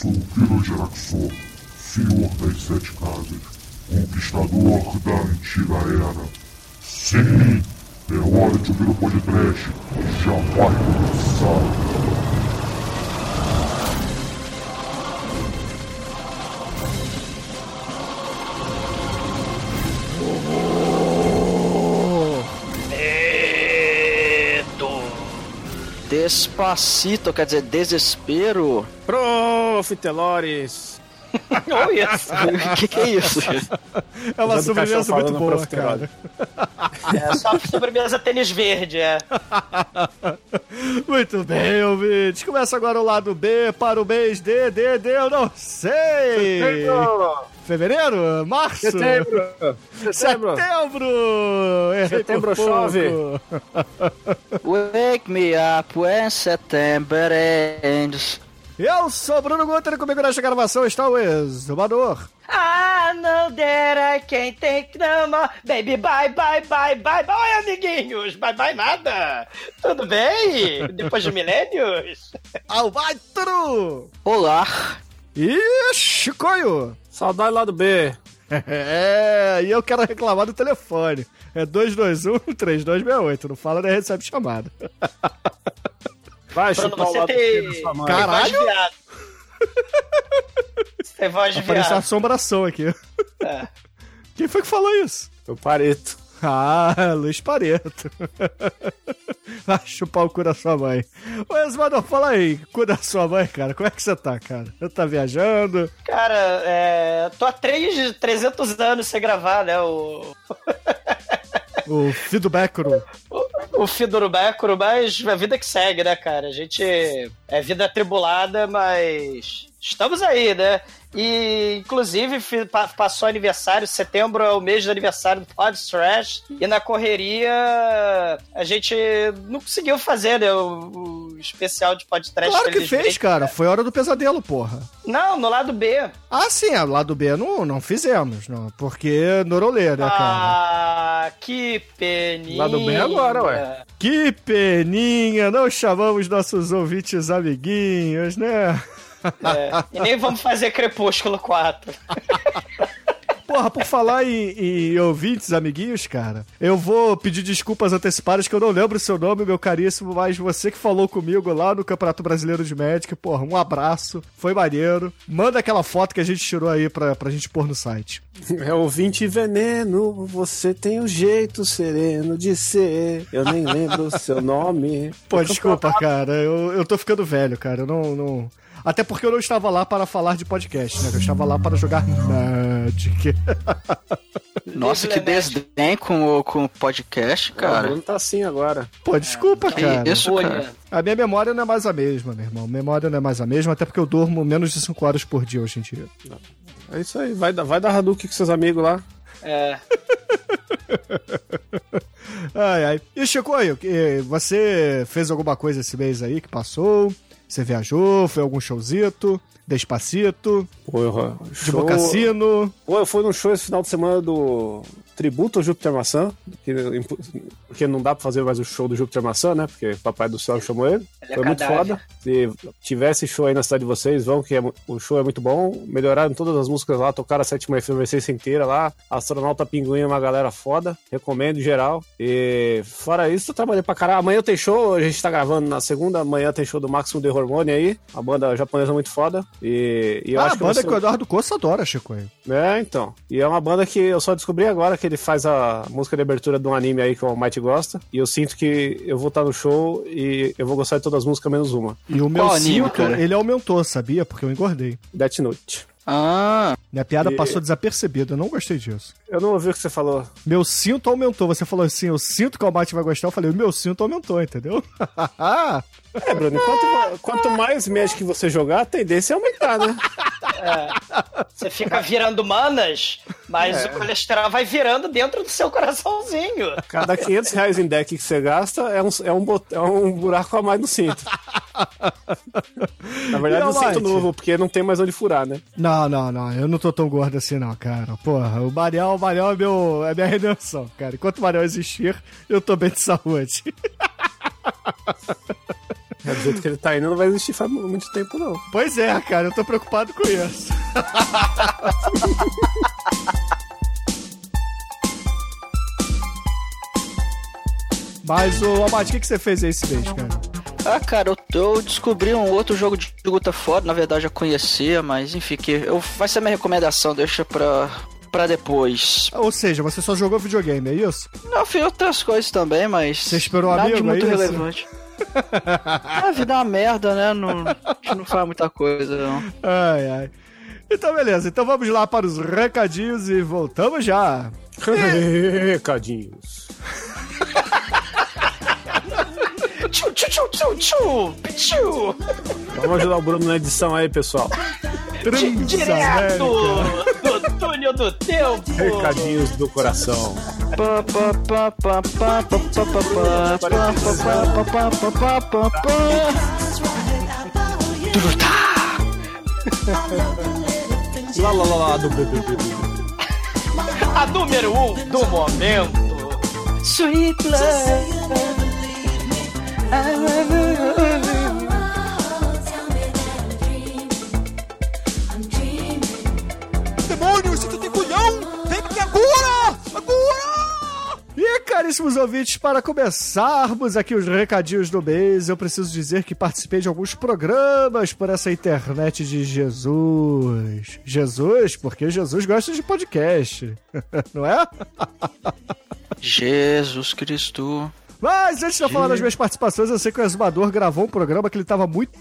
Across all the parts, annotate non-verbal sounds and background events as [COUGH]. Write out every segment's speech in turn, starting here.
sou o Kiro Geraxor, senhor das sete casas, conquistador da antiga era. Sim, é hora de ouvir o podcast, já vai começar. Despacito, quer dizer, desespero. Profitelores. [LAUGHS] Olha O que, que é isso? É uma sobremesa muito boa, cara. É só sobremesa tênis verde, é. [LAUGHS] Muito bem, ouvintes. Começa agora o lado B para o mês de, de, de, eu não sei. Setembro. Fevereiro? Março? Setembro. Setembro. Setembro! Setembro chove. [LAUGHS] Wake me up when September ends. Eu sou Bruno Guter e comigo nesta gravação está o exumador. Ah, não can't take no more. Baby, bye, bye, bye, bye, bye. Oi, amiguinhos. Bye, bye, nada. Tudo bem? Depois de milênios? Alvatro! Olá. E Chicoio! Saudade lá do B. [LAUGHS] É, e eu quero reclamar do telefone. É 221-3268. Não fala nem recebe chamada. [LAUGHS] Vai Bruno, chupar o você tem- B da sua mãe. Caralho. Voz de viado. [LAUGHS] Você tem voz de Apareceu assombração aqui. É. Quem foi que falou isso? Eu pareto. Ah, Luiz Pareto. Vai chupar o cu da sua mãe. Ô, Exumador, fala aí, cu da sua mãe, cara. Como é que você tá, cara? Você tá viajando? Cara, é, tô há 3, 300 anos sem gravar, né? O, [LAUGHS] O filho do Becro. o Fidorubécoro, mas a vida que segue, né, cara? A gente é vida atribulada, mas estamos aí, né? E, inclusive, passou aniversário, setembro é o mês do aniversário do Pod Trash, e na correria a gente não conseguiu fazer, né, o, o especial de Pod Trash. Claro que fez, cara. Foi hora do pesadelo, porra. Não, no lado B. Ah, sim, lá lado B não, não fizemos, não. Porque Norolê, né, cara? Ah, que peninha. Lado B agora, ué. Que peninha, não chamamos nossos ouvintes amiguinhos, né? É, e nem vamos fazer Crepúsculo 4. Porra, por falar em, em ouvintes, amiguinhos, cara, eu vou pedir desculpas antecipadas que eu não lembro o seu nome, meu caríssimo, mas você que falou comigo lá no Campeonato Brasileiro de Magic, porra, um abraço, foi maneiro. Manda aquela foto que a gente tirou aí pra, pra gente pôr no site. É ouvinte veneno, você tem o jeito sereno de ser. Eu nem lembro o seu nome. Pô, desculpa, cara, eu, eu tô ficando velho, cara, eu não, não... Até porque eu não estava lá para falar de podcast, né? Eu estava lá para jogar Magic. [LAUGHS] Nossa, que desdém com o, com o podcast, O cara. Bruno tá assim agora. Pô, desculpa, Que cara. isso, cara. A minha memória não é mais a mesma, meu irmão. Memória não é mais a mesma, até porque eu durmo menos de 5 horas por dia hoje em dia. É isso aí, vai, dar- vai dar Hadouken com seus amigos lá. é, [LAUGHS] Ai, ai. E Chicoio, que- você fez alguma coisa esse mês aí que passou? Você viajou? Foi algum showzito? Despacito? Pô, eu, De show- Bocassino? Pô, eu fui num show esse final de semana do Tributo ao Júpiter Maçã, que, porque não dá pra fazer mais o show do Júpiter Maçã, né? Porque Papai do Céu chamou ele. Ele é Foi muito foda. Se tivesse show aí na cidade de vocês, vão, que é o show é muito bom. Melhoraram todas as músicas lá, tocaram a sétima efervescência inteira lá. Astronauta Pinguim é uma galera foda. Recomendo em geral. E fora isso, eu trabalhei pra caralho. Amanhã tem show, a gente tá gravando na segunda. Amanhã tem show do Máximo de Hormônio aí. A banda japonesa muito foda. E, e eu ah, acho a que banda você- que o Eduardo Costa adora, Chicoio. é, então. E é uma banda que eu só descobri agora que ele faz a música de abertura de um anime aí que o Might gosta. E eu sinto que eu vou estar no show e eu vou gostar de todas as músicas menos uma. E o meu Qual cinto, ele aumentou, sabia? Porque eu engordei. Death Note. Ah, Minha piada E- passou desapercebida, eu não gostei disso. Eu não ouvi o que você falou. Meu cinto aumentou. Você falou assim, eu sinto que o Almighty vai gostar. Eu falei, o meu cinto aumentou, entendeu? [LAUGHS] É, Bruno, quanto, quanto mais Magic você jogar, a tendência é aumentar, né? você fica virando manas, mas o colesterol vai virando dentro do seu coraçãozinho. Cada 500 reais em deck que você gasta é um, é um, bot- é um buraco a mais no cinto. Na verdade, E, um cinto novo, porque não tem mais onde furar, né? Não, não, não. Eu não tô tão gordo assim, não, cara. Porra, o Mariel, o Mariel é, meu, é minha redenção, cara. Enquanto o Mariel existir, eu tô bem de saúde. [LAUGHS] É Do jeito que ele tá indo, não vai existir faz muito tempo, não. Pois é, cara, eu tô preocupado com isso. [LAUGHS] Mas, ô Amate, o que, que você fez aí esse mês, cara? Ah, cara, eu, eu descobri um outro jogo de luta foda, na verdade eu conhecia, mas enfim, que eu, vai ser minha recomendação, deixa pra, pra depois. Ou seja, você só jogou videogame, é isso? Não, fiz outras coisas também, mas. Você esperou um nada de amigo, muito é isso? A vida é uma merda, né? Não, a gente não faz muita coisa, não. Ai, ai. Então, beleza. Então vamos lá para os recadinhos e voltamos já. [LAUGHS] Recadinhos. Tchu, tchu, tchu, tchu, tchu. Vamos ajudar o Bruno na edição aí, pessoal. Direto do túnel do tempo. Recadinhos do coração. Lá, lá, lá, lá, do A número um do momento. Sweet love. Demônio, se tu tem culhão, vem aqui agora! Agora! E caríssimos ouvintes, para começarmos aqui os recadinhos do mês, eu preciso dizer que participei de alguns programas por essa internet de Jesus. Jesus, porque Jesus gosta de podcast, [LAUGHS] não é? Jesus Cristo. Mas antes de eu falar das minhas participações, eu sei que o Exumador gravou um programa que ele tava muito,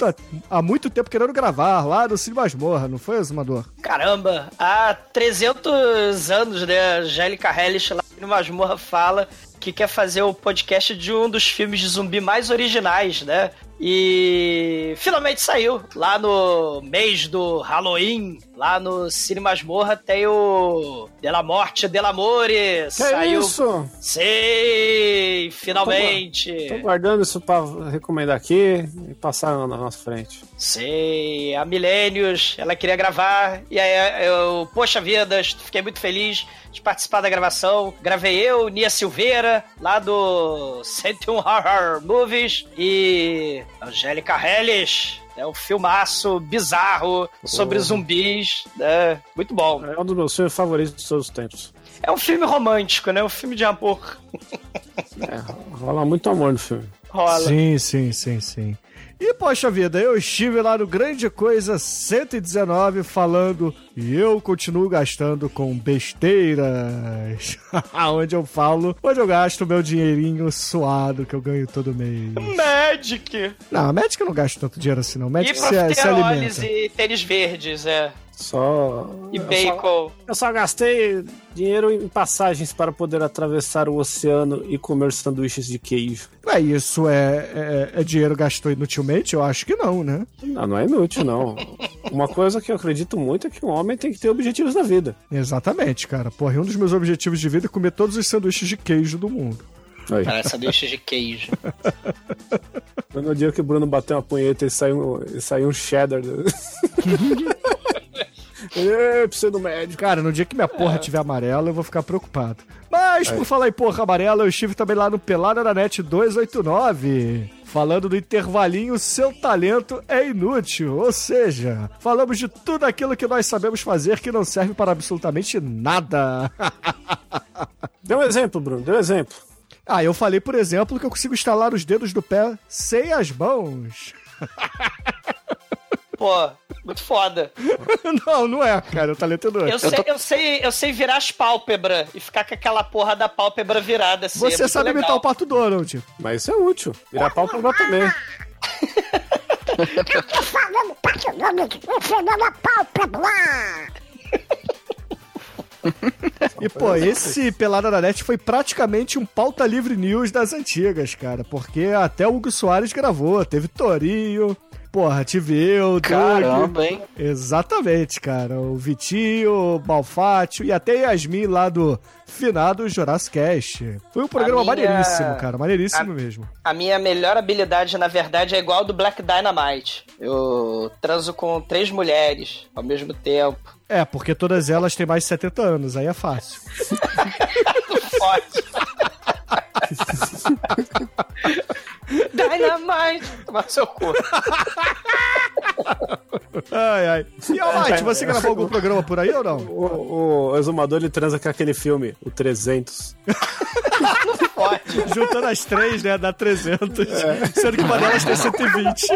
há muito tempo querendo gravar, lá no Cine Masmorra, não foi, Exumador? Caramba, há 300 anos, né? A Angélica Hellish lá no Masmorra fala que quer fazer o podcast de um dos filmes de zumbi mais originais, né? E finalmente saiu lá no mês do Halloween, lá no Cine Masmorra tem o Della Morte Dell'Amore. Que Saiu. isso? Sei, finalmente. Tô guardando isso pra recomendar aqui e passar na nossa frente. Sei, a Milênios, ela queria gravar, e aí eu, poxa vida, fiquei muito feliz de participar da gravação. Gravei eu, Nia Silveira, lá do 101 Horror Movies, e Angélica Hellish. É um filmaço bizarro sobre Porra. zumbis, né? Muito bom. É um dos meus filmes favoritos de todos os tempos. É um filme romântico, né? Um filme de amor. É, rola muito amor no filme. Rola. Sim, sim, sim, sim. E poxa vida, eu estive lá no Grande Coisa 119 falando e eu continuo gastando com besteiras. [LAUGHS] onde eu falo, onde eu gasto meu dinheirinho suado que eu ganho todo mês. Magic! Não, eu não gasto tanto dinheiro assim não. E Médico se, se alimenta. e tênis verdes, é. Só. E eu só- bacon. Eu só gastei dinheiro em passagens para poder atravessar o oceano e comer sanduíches de queijo. Ué, isso é, é, é dinheiro gastou inutilmente? Eu acho que não, né? Não, não é inútil, não. Uma coisa que eu acredito muito é que um homem tem que ter objetivos na vida. Exatamente, cara. Porra, e um dos meus objetivos de vida é comer todos os sanduíches de queijo do mundo. Aí. Parece sanduíche de queijo. Foi no dia que o Bruno bateu uma punheta e saiu, e saiu um cheddar. [LAUGHS] Ê, preciso do médico. Cara, no dia que minha porra tiver amarela, eu vou ficar preocupado. Mas, por falar em porra amarela, eu estive também lá no Pelada da Net 289. Falando do intervalinho Seu Talento é Inútil. Ou seja, falamos de tudo aquilo que nós sabemos fazer que não serve para absolutamente nada. [LAUGHS] Dê um exemplo, Bruno, dê um exemplo. ah, eu falei, por exemplo, que eu consigo instalar os dedos do pé sem as mãos. [LAUGHS] Pô, muito foda. [LAUGHS] não, não é, cara. O talento é inútil. Eu sei, eu sei, eu sei virar as pálpebras e ficar com aquela porra da pálpebra virada assim. é Você muito sabe legal. imitar o Pato Donald. Mas isso é útil. Virar pálpebra também. [LAUGHS] E, pô, esse Pelada da Net foi praticamente um pauta livre news das antigas, cara. Porque até o Hugo Soares gravou, teve Torinho, porra, eu, Doug. Caramba, hein? Exatamente, cara. O Vitinho, o Malfátio e até Yasmin lá do finado Jurassic Cast. Foi um programa minha- maneiríssimo, cara. Maneiríssimo a- mesmo. A minha melhor habilidade, na verdade, é igual a do Black Dynamite. Eu transo com três mulheres ao mesmo tempo. É, porque todas elas têm mais de 70 anos, aí é fácil. [LAUGHS] Forte. [LAUGHS] Dynamite! [LAUGHS] Tomar seu cu. [LAUGHS] Ai, ai. E Almighty, você gravou algum programa por aí ou não? O, o exumador ele transa com aquele filme, o 300. Pode. [LAUGHS] Juntando as três, né, dá 300. Sendo que uma delas tem 120.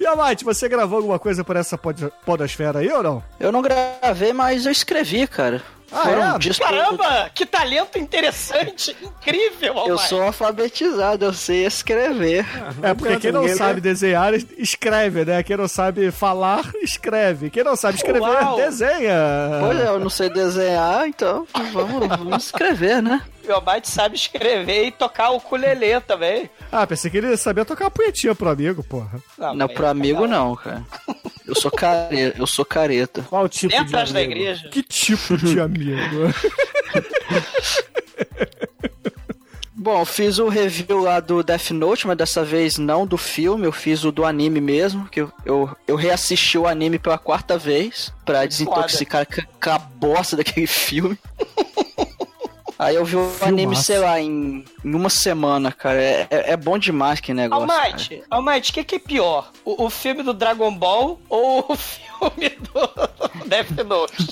E Almighty, você gravou alguma coisa por essa pod podosfera aí ou não? Eu não gravei, mas eu escrevi, cara. Ah, Foram é? discos- Caramba, que talento interessante, incrível, Eu Almighty. sou alfabetizado, eu sei escrever. É porque quem não Ninguém sabe desenhar, escreve, né? Quem não sabe falar, escreve. Quem não sabe escrever, Uau. desenha. Pois é, eu não sei desenhar, então vamos, vamos escrever, né? O Almighty sabe escrever e tocar o ukulele também. Ah, pensei que ele sabia tocar uma punhetinha pro amigo, porra. Não, mas- pro amigo não, cara. Eu sou careta, eu sou careta. Qual tipo Nem de atrás da amigo? igreja. Que tipo de amigo? [LAUGHS] Bom, eu fiz o review lá do Death Note, mas dessa vez não do filme, eu fiz o do anime mesmo, que eu, eu, eu reassisti o anime pela quarta vez pra desintoxicar a bosta daquele filme. [LAUGHS] Aí eu vi o anime, sei lá, em, em uma semana, cara. É, é, é bom demais que negócio. cara. Almighty, Almighty, o que, que é pior? O, o filme do Dragon Ball ou o [LAUGHS] filme do Death Note?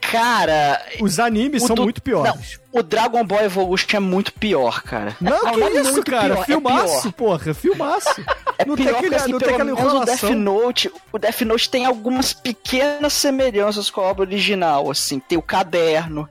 Cara, Os animes são do- muito piores. o Dragon Ball Evolution é muito pior, cara. Não, que é isso, muito cara. pior, é filmaço, pior. porra. Filmaço. É não tem pior aquele, porque, assim, não tem aquela menos o Death enrolação. Note, o Death Note tem algumas pequenas semelhanças com a obra original, assim, tem o caderno,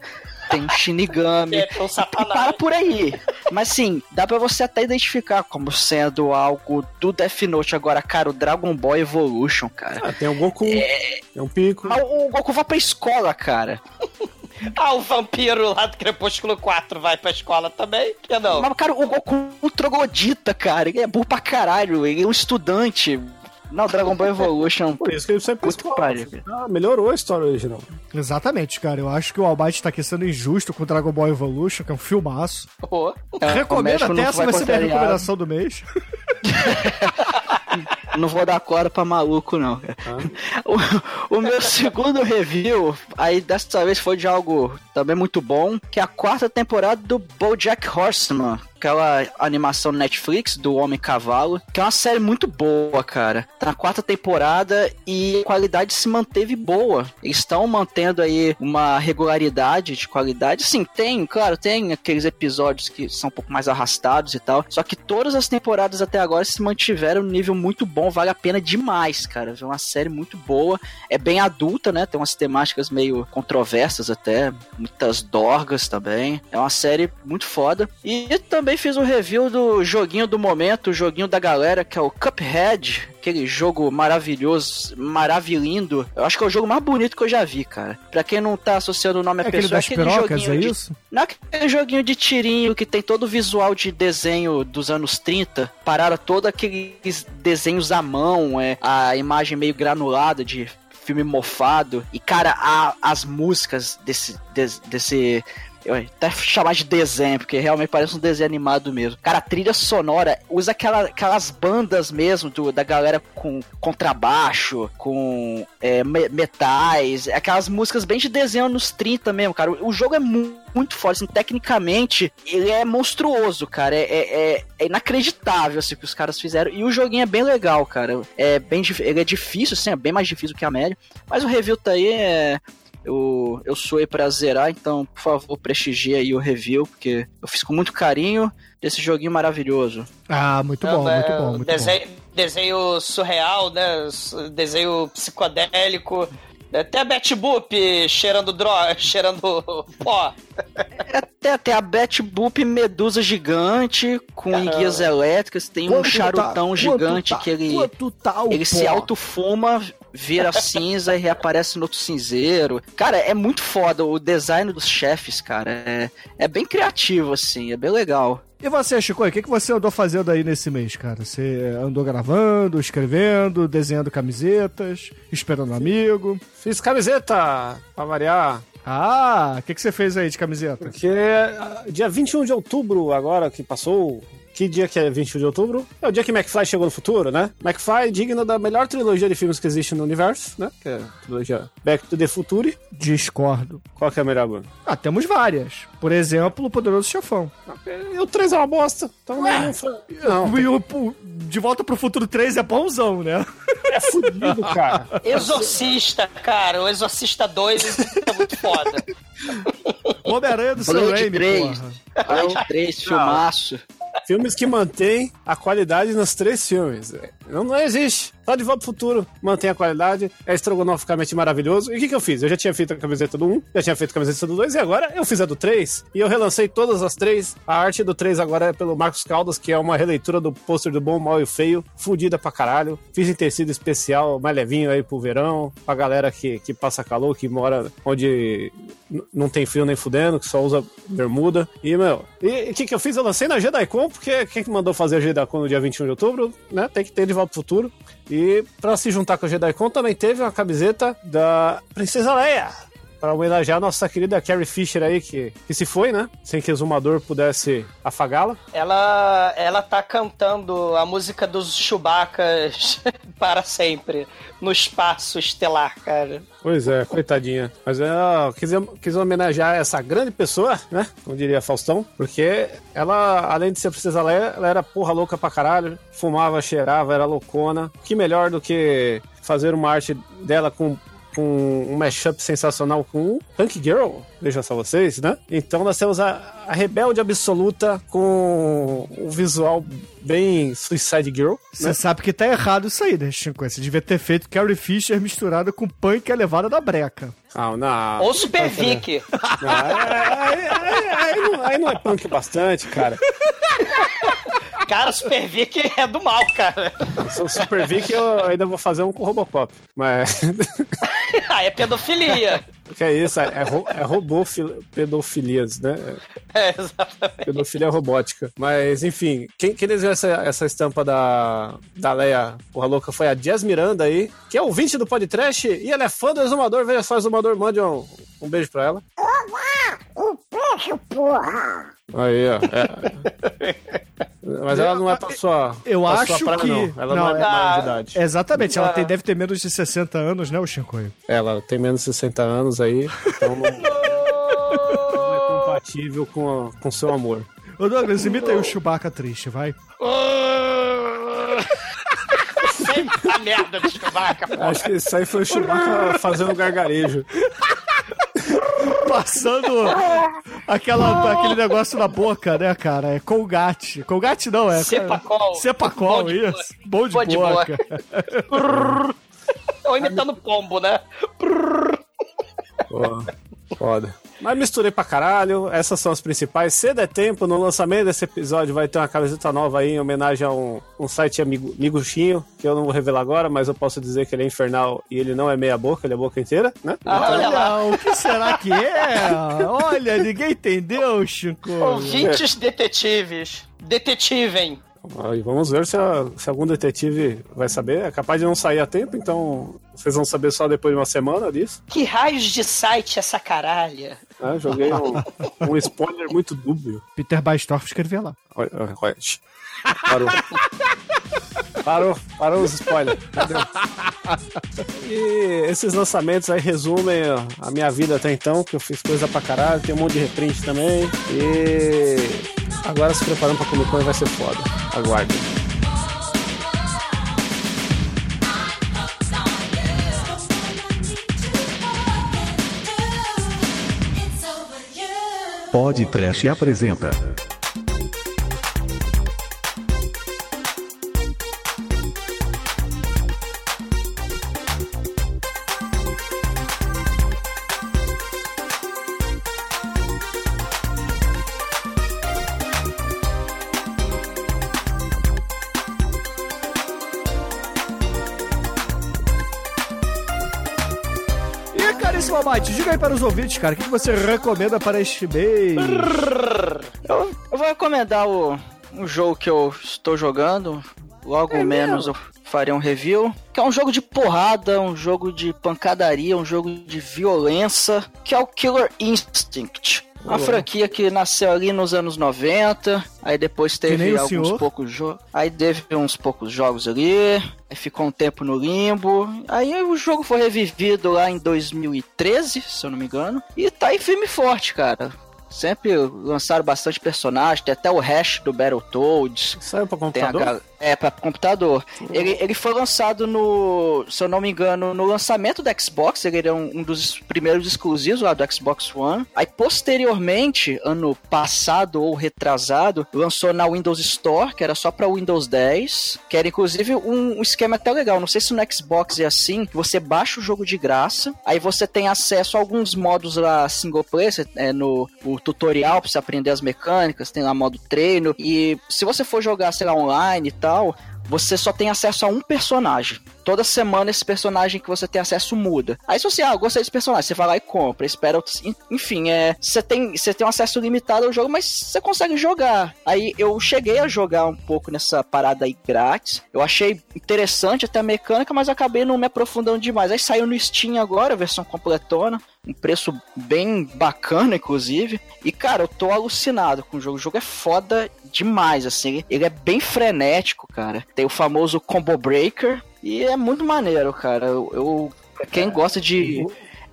tem o Shinigami, [LAUGHS] É, tem o e para por aí. Mas sim, dá pra você até identificar como sendo algo do Death Note. Agora, cara, o Dragon Ball Evolution, cara. Ah, tem o Goku, é um pico. Mas o Goku vai pra escola, cara. [LAUGHS] Ah, o vampiro lá do Crepúsculo 4 vai pra escola também? Que não? Mas, cara, o Goku é um troglodita, cara. Ele é burro pra caralho. Ele é um estudante. Não, Dragon Ball Evolution. Por isso que ele sai pra Puta que pariu. Ah, melhorou a história original. Exatamente, cara. Eu acho que o Almighty tá aqui sendo injusto com o Dragon Ball Evolution, que é um filmaço. Pô. É, o Recomendo até essa vai ser minha recomendação do mês. [LAUGHS] Não vou dar corda pra maluco, não, cara. [LAUGHS] O, o meu segundo review, aí dessa vez foi de algo também muito bom, que é a quarta temporada do BoJack Horseman. Aquela animação Netflix do Homem Cavalo, que é uma série muito boa, cara. Tá na quarta temporada e a qualidade se manteve boa. Eles estão mantendo aí uma regularidade de qualidade. Sim, tem, claro, tem aqueles episódios que são um pouco mais arrastados e tal. Só que todas as temporadas até agora se mantiveram no nível muito bom, vale a pena demais, cara. É uma série muito boa. É bem adulta, né? Tem umas temáticas meio controversas até, muitas dorgas também. É uma série muito foda. E também fiz um review do joguinho do momento, o joguinho da galera, que é o Cuphead. Aquele jogo maravilhoso, maravilhindo. Eu acho que é o jogo mais bonito que eu já vi, cara. Pra quem não tá associando o nome É à aquele pessoa, das é aquele joguinho é de isso? não é aquele joguinho de tirinho que tem todo o visual de desenho dos anos 30, pararam todo aqueles desenhos à mão, é, a imagem meio granulada de filme mofado. E, cara, a- as músicas desse, des- desse eu até chamar de desenho, porque realmente parece um desenho animado mesmo. Cara, a trilha sonora usa aquela, aquelas bandas mesmo do, da galera com contrabaixo, com é, me- metais, aquelas músicas bem de desenho nos 30 mesmo, cara. O, o jogo é mu- muito forte, assim, tecnicamente, ele é monstruoso, cara. É, é- é- é inacreditável assim, o que os caras fizeram. E o joguinho é bem legal, cara. É bem, ele é difícil, assim, é bem mais difícil que a média. Mas o review tá aí, é, eu, eu sou aí pra zerar, então, por favor, prestigie aí o review, porque eu fiz com muito carinho desse joguinho maravilhoso. Ah, muito bom, Caramba, muito é, bom, muito desenho, desenho surreal, né? Desenho psicodélico. Até a Betty Boop cheirando droga, [LAUGHS] cheirando pó. Até, até a Bat Boop Medusa gigante, com Caramba. enguias elétricas, tem um Quanto charutão tá- gigante quanto tá- que ele, quanto tá ele se autofuma, vira cinza e reaparece no outro cinzeiro. Cara, é muito foda o design dos chefes, cara. É, é bem criativo, assim, é bem legal. E você, Chico, o que, que você andou fazendo aí nesse mês, cara? Você andou gravando, escrevendo, desenhando camisetas, esperando um amigo? Fiz camiseta, pra variar. Ah, o que, que você fez aí de camiseta? Porque ah, dia 21 de outubro, agora que passou, Que dia que é 21 de outubro? É o dia que McFly chegou no futuro, né? McFly é digno da melhor trilogia de filmes que existe no universo, né? Que é a trilogia Back to the Future. Discordo. Qual que é a melhor, Bruno? Ah, temos várias. Por exemplo, o Poderoso Chefão. E o 3 é uma bosta. Então não, foi- não, E o- o De Volta pro Futuro 3 é bonzão, né? é fudido, cara. Exorcista, cara. O Exorcista 2 é muito foda. Homem-Aranha do Sam Blade Raimi, 3. porra. Blade 3, filmaço. Filmes que mantêm a qualidade nos três filmes. Não, não existe. Só de volta pro futuro mantém a qualidade. É estrogonoficamente maravilhoso. E o que, que eu fiz? Eu já tinha feito a camiseta do 1, já tinha feito a camiseta do 2, e agora eu fiz a do 3. E eu relancei todas as três. A arte do 3 agora é pelo Marcos Caldas, que é uma releitura do pôster do Bom, Mal e Feio. Fudida pra caralho. Fiz em tecido especial, mais levinho aí pro verão. Pra galera que, que passa calor, que mora onde não tem frio nem fudendo, que só usa bermuda. E, meu, e o que, que eu fiz? Eu lancei na JediCon, porque quem que mandou fazer a JediCon no dia 21 de outubro, né? Tem que ter de volta pro futuro. E pra se juntar com a JediCon também teve uma camiseta da Princesa Leia. Pra homenagear a nossa querida Carrie Fisher aí, que, que se foi, né? Sem que o Exumador pudesse afagá-la. Ela, ela tá cantando a música dos Chewbaccas [LAUGHS] para sempre no espaço estelar, cara. Pois é, coitadinha. Mas eu quis, quis homenagear essa grande pessoa, né? Como diria Faustão, porque ela, além de ser princesa Leia, ela era porra louca pra caralho, fumava, cheirava, era loucona. Que melhor do que fazer uma arte dela com com um mashup sensacional com Punk Girl, vejam só vocês, né? Então nós temos a, a rebelde absoluta com um visual bem Suicide Girl, Você né? sabe que tá errado isso aí, né, Chico? Você devia ter feito Carrie Fisher misturada com punk elevada da breca. Ah, não. Ou Super Vic. Não, aí, aí- aí- aí não, aí não é punk bastante, cara. [LAUGHS] Cara, Super Vic é do mal, cara. Se eu Super Vic, eu ainda vou fazer um com Robocop. Mas. [LAUGHS] Ah, é pedofilia. que é isso? É, ro é robô pedofilias, né? [LAUGHS] É, exatamente. Pedofilia robótica. Mas, enfim, quem, quem desenhou essa, essa estampa da, da Leia Porra Louca foi a Jazz Miranda aí, que é ouvinte do podcast e ela é fã do Exumador. Veja só, Exumador, mande um, um beijo pra ela. Aí, ó. é. [LAUGHS] Mas ela não é pra sua. Eu pra acho sua praia, que- Não. Ela não, não, é é- maior de idade. Exatamente, ela Ah. tem, deve ter menos de 60 anos, né, o Shinkoio? Ela tem menos de 60 anos aí, então não, [LAUGHS] não é compatível com, a- com seu amor. Ô Douglas, imita aí o Chewbacca triste, vai. A merda do Chewbacca, pô. Acho que isso aí foi o Chewbacca fazendo gargarejo. Passando aquela, aquele negócio na boca, né, cara? É Colgate. Colgate não, é. Cepacol. Cepacol, Bom de isso. Bom de Bom de boca. Ou imitando pombo, né? Pô, foda. Mas misturei pra caralho, essas são as principais. Se der tempo, no lançamento desse episódio vai ter uma camiseta nova aí em homenagem a um, um site amigo, amiguchinho, que eu não vou revelar agora, mas eu posso dizer que ele é infernal e ele não é meia boca, ele é boca inteira, né? Ah, olha lá. Olha, o que será que é? [LAUGHS] Olha, ninguém entendeu, Chico. Ouvintes detetives. Detetivem. Aí vamos ver se, a- se algum detetive vai saber. É capaz de não sair a tempo, então vocês vão saber só depois de uma semana disso. Que raios de site é essa caralha? né? Joguei um, um [LAUGHS] spoiler muito dúbio. Peter Baistorff escreveu lá. Olha, olha, olha. Parou. Parou, parou os spoilers. E esses lançamentos aí resumem a minha vida até então, que eu fiz coisa pra caralho, tem um monte de reprint também. E agora se preparando pra Comic Con vai ser foda. Aguardem. Pod Trash apresenta. Aí para os ouvintes, cara, o que você recomenda para este mês? Eu, eu vou recomendar o, um jogo que eu estou jogando. Logo menos eu farei um review. Que é um jogo de porrada, um jogo de pancadaria, um jogo de violência. Que é o Killer Instinct. Uma franquia que nasceu ali nos anos 90, aí depois teve alguns senhor. poucos jogos. Aí teve uns poucos jogos ali, aí ficou um tempo no limbo. Aí o jogo foi revivido lá em 2013, se eu não me engano. E tá aí firme e forte, cara. Sempre lançaram bastante personagem, tem até o hash do Battletoads. Saiu pra a computador? É, pra computador. Ele, ele foi lançado no, se eu não me engano, no lançamento do Xbox. Ele era um, um dos primeiros exclusivos lá do Xbox One. Aí, posteriormente, ano passado ou retrasado, lançou na Windows Store, que era só pra Windows 10. Que era, inclusive, um, um esquema até legal. Não sei se no Xbox é assim. que Você baixa o jogo de graça. Aí você tem acesso a alguns modos lá single player. É, no o tutorial pra você aprender as mecânicas. Tem lá modo treino. E se você for jogar, sei lá, online e tal, você só tem acesso a um personagem. Toda semana esse personagem que você tem acesso muda. Aí se você, ah, eu gostei desse personagem, você vai lá e compra, espera outros. en- Enfim, é. Você tem, você tem um acesso limitado ao jogo, mas você consegue jogar. Aí eu cheguei a jogar um pouco nessa parada aí grátis. Eu achei interessante até a mecânica, mas acabei não me aprofundando demais. Aí saiu no Steam agora, a versão completona. Um preço bem bacana, inclusive. E, cara, eu tô alucinado com o jogo. O jogo é foda demais, assim. Ele é bem frenético, cara. Tem o famoso Combo Breaker. E é muito maneiro, cara. Eu. eu quem gosta de.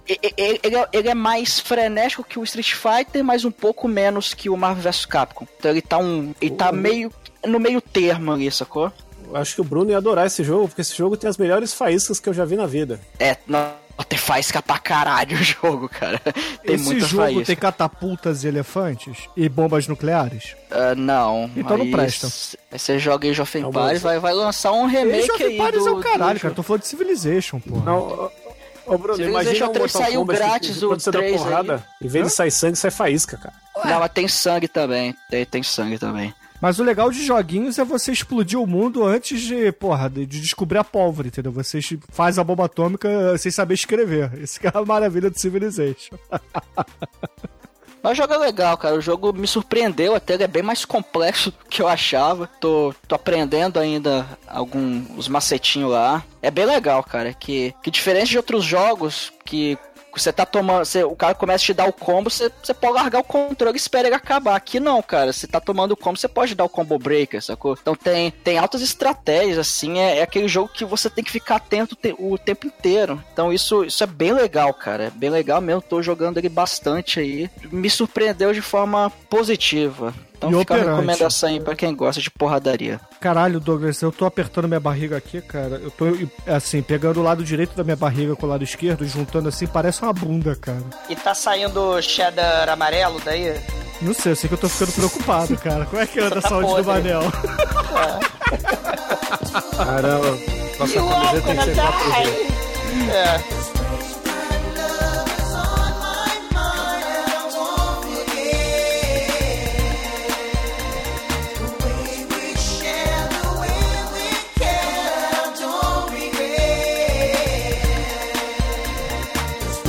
Ele, ele é, ele é mais frenético que o Street Fighter, mas um pouco menos que o Marvel vs Capcom. Então ele tá um. Ele tá meio. no meio termo ali, sacou? Eu Acho que o Bruno ia adorar esse jogo, porque esse jogo tem as melhores faíscas que eu já vi na vida. É, não, tem faísca pra caralho o jogo, cara. [LAUGHS] Tem Esse muita jogo faísca. tem catapultas e elefantes e bombas nucleares? Ah, não. Então não presta. você joga Não, Empires, mas- vai, vai lançar um remake Age of aí do, é o caralho, cara. Tô falando de Civilization, porra. Não, ô, ô Bruno, Civilization imagina 3 Mortal saiu Kombat grátis, que, o quando você dá 3 aí. porrada, em vez de sair sangue, sai faísca, cara. Não, mas tem sangue também. Tem, tem sangue também. Mas o legal de joguinhos é você explodir o mundo antes de, porra, de de descobrir a pólvora, entendeu? Você faz a bomba atômica sem saber escrever. [LAUGHS] Isso que é a maravilha do Civilization. [LAUGHS] Mas o jogo é legal, cara. O jogo me surpreendeu até, ele é bem mais complexo do que eu achava. Tô, tô aprendendo ainda alguns macetinhos lá. É bem legal, cara. Que, que diferente de outros jogos que você tá tomando. Você, o cara começa a te dar o combo, você, você pode largar o controle e espera ele acabar. Aqui não, cara. Você tá tomando o combo, você pode dar o combo breaker, sacou? Então tem, tem altas estratégias, assim. É, é aquele jogo que você tem que ficar atento te- o tempo inteiro. Então isso, isso é bem legal, cara. É bem legal mesmo. Tô jogando ele bastante aí. Me surpreendeu de forma positiva. Então E fica a operante. recomendação aí pra quem gosta de porradaria. Caralho, Douglas, eu tô apertando minha barriga aqui, cara. Eu tô, assim, pegando o lado direito da minha barriga com o lado esquerdo, juntando assim, parece uma bunda, cara. E tá saindo cheddar amarelo daí? Não sei, eu sei que eu tô ficando preocupado, cara. Como é que anda a [LAUGHS] tá saúde do podre. Manel? [LAUGHS] Caramba, nossa camiseta tem que gonna ser 4G. die! É.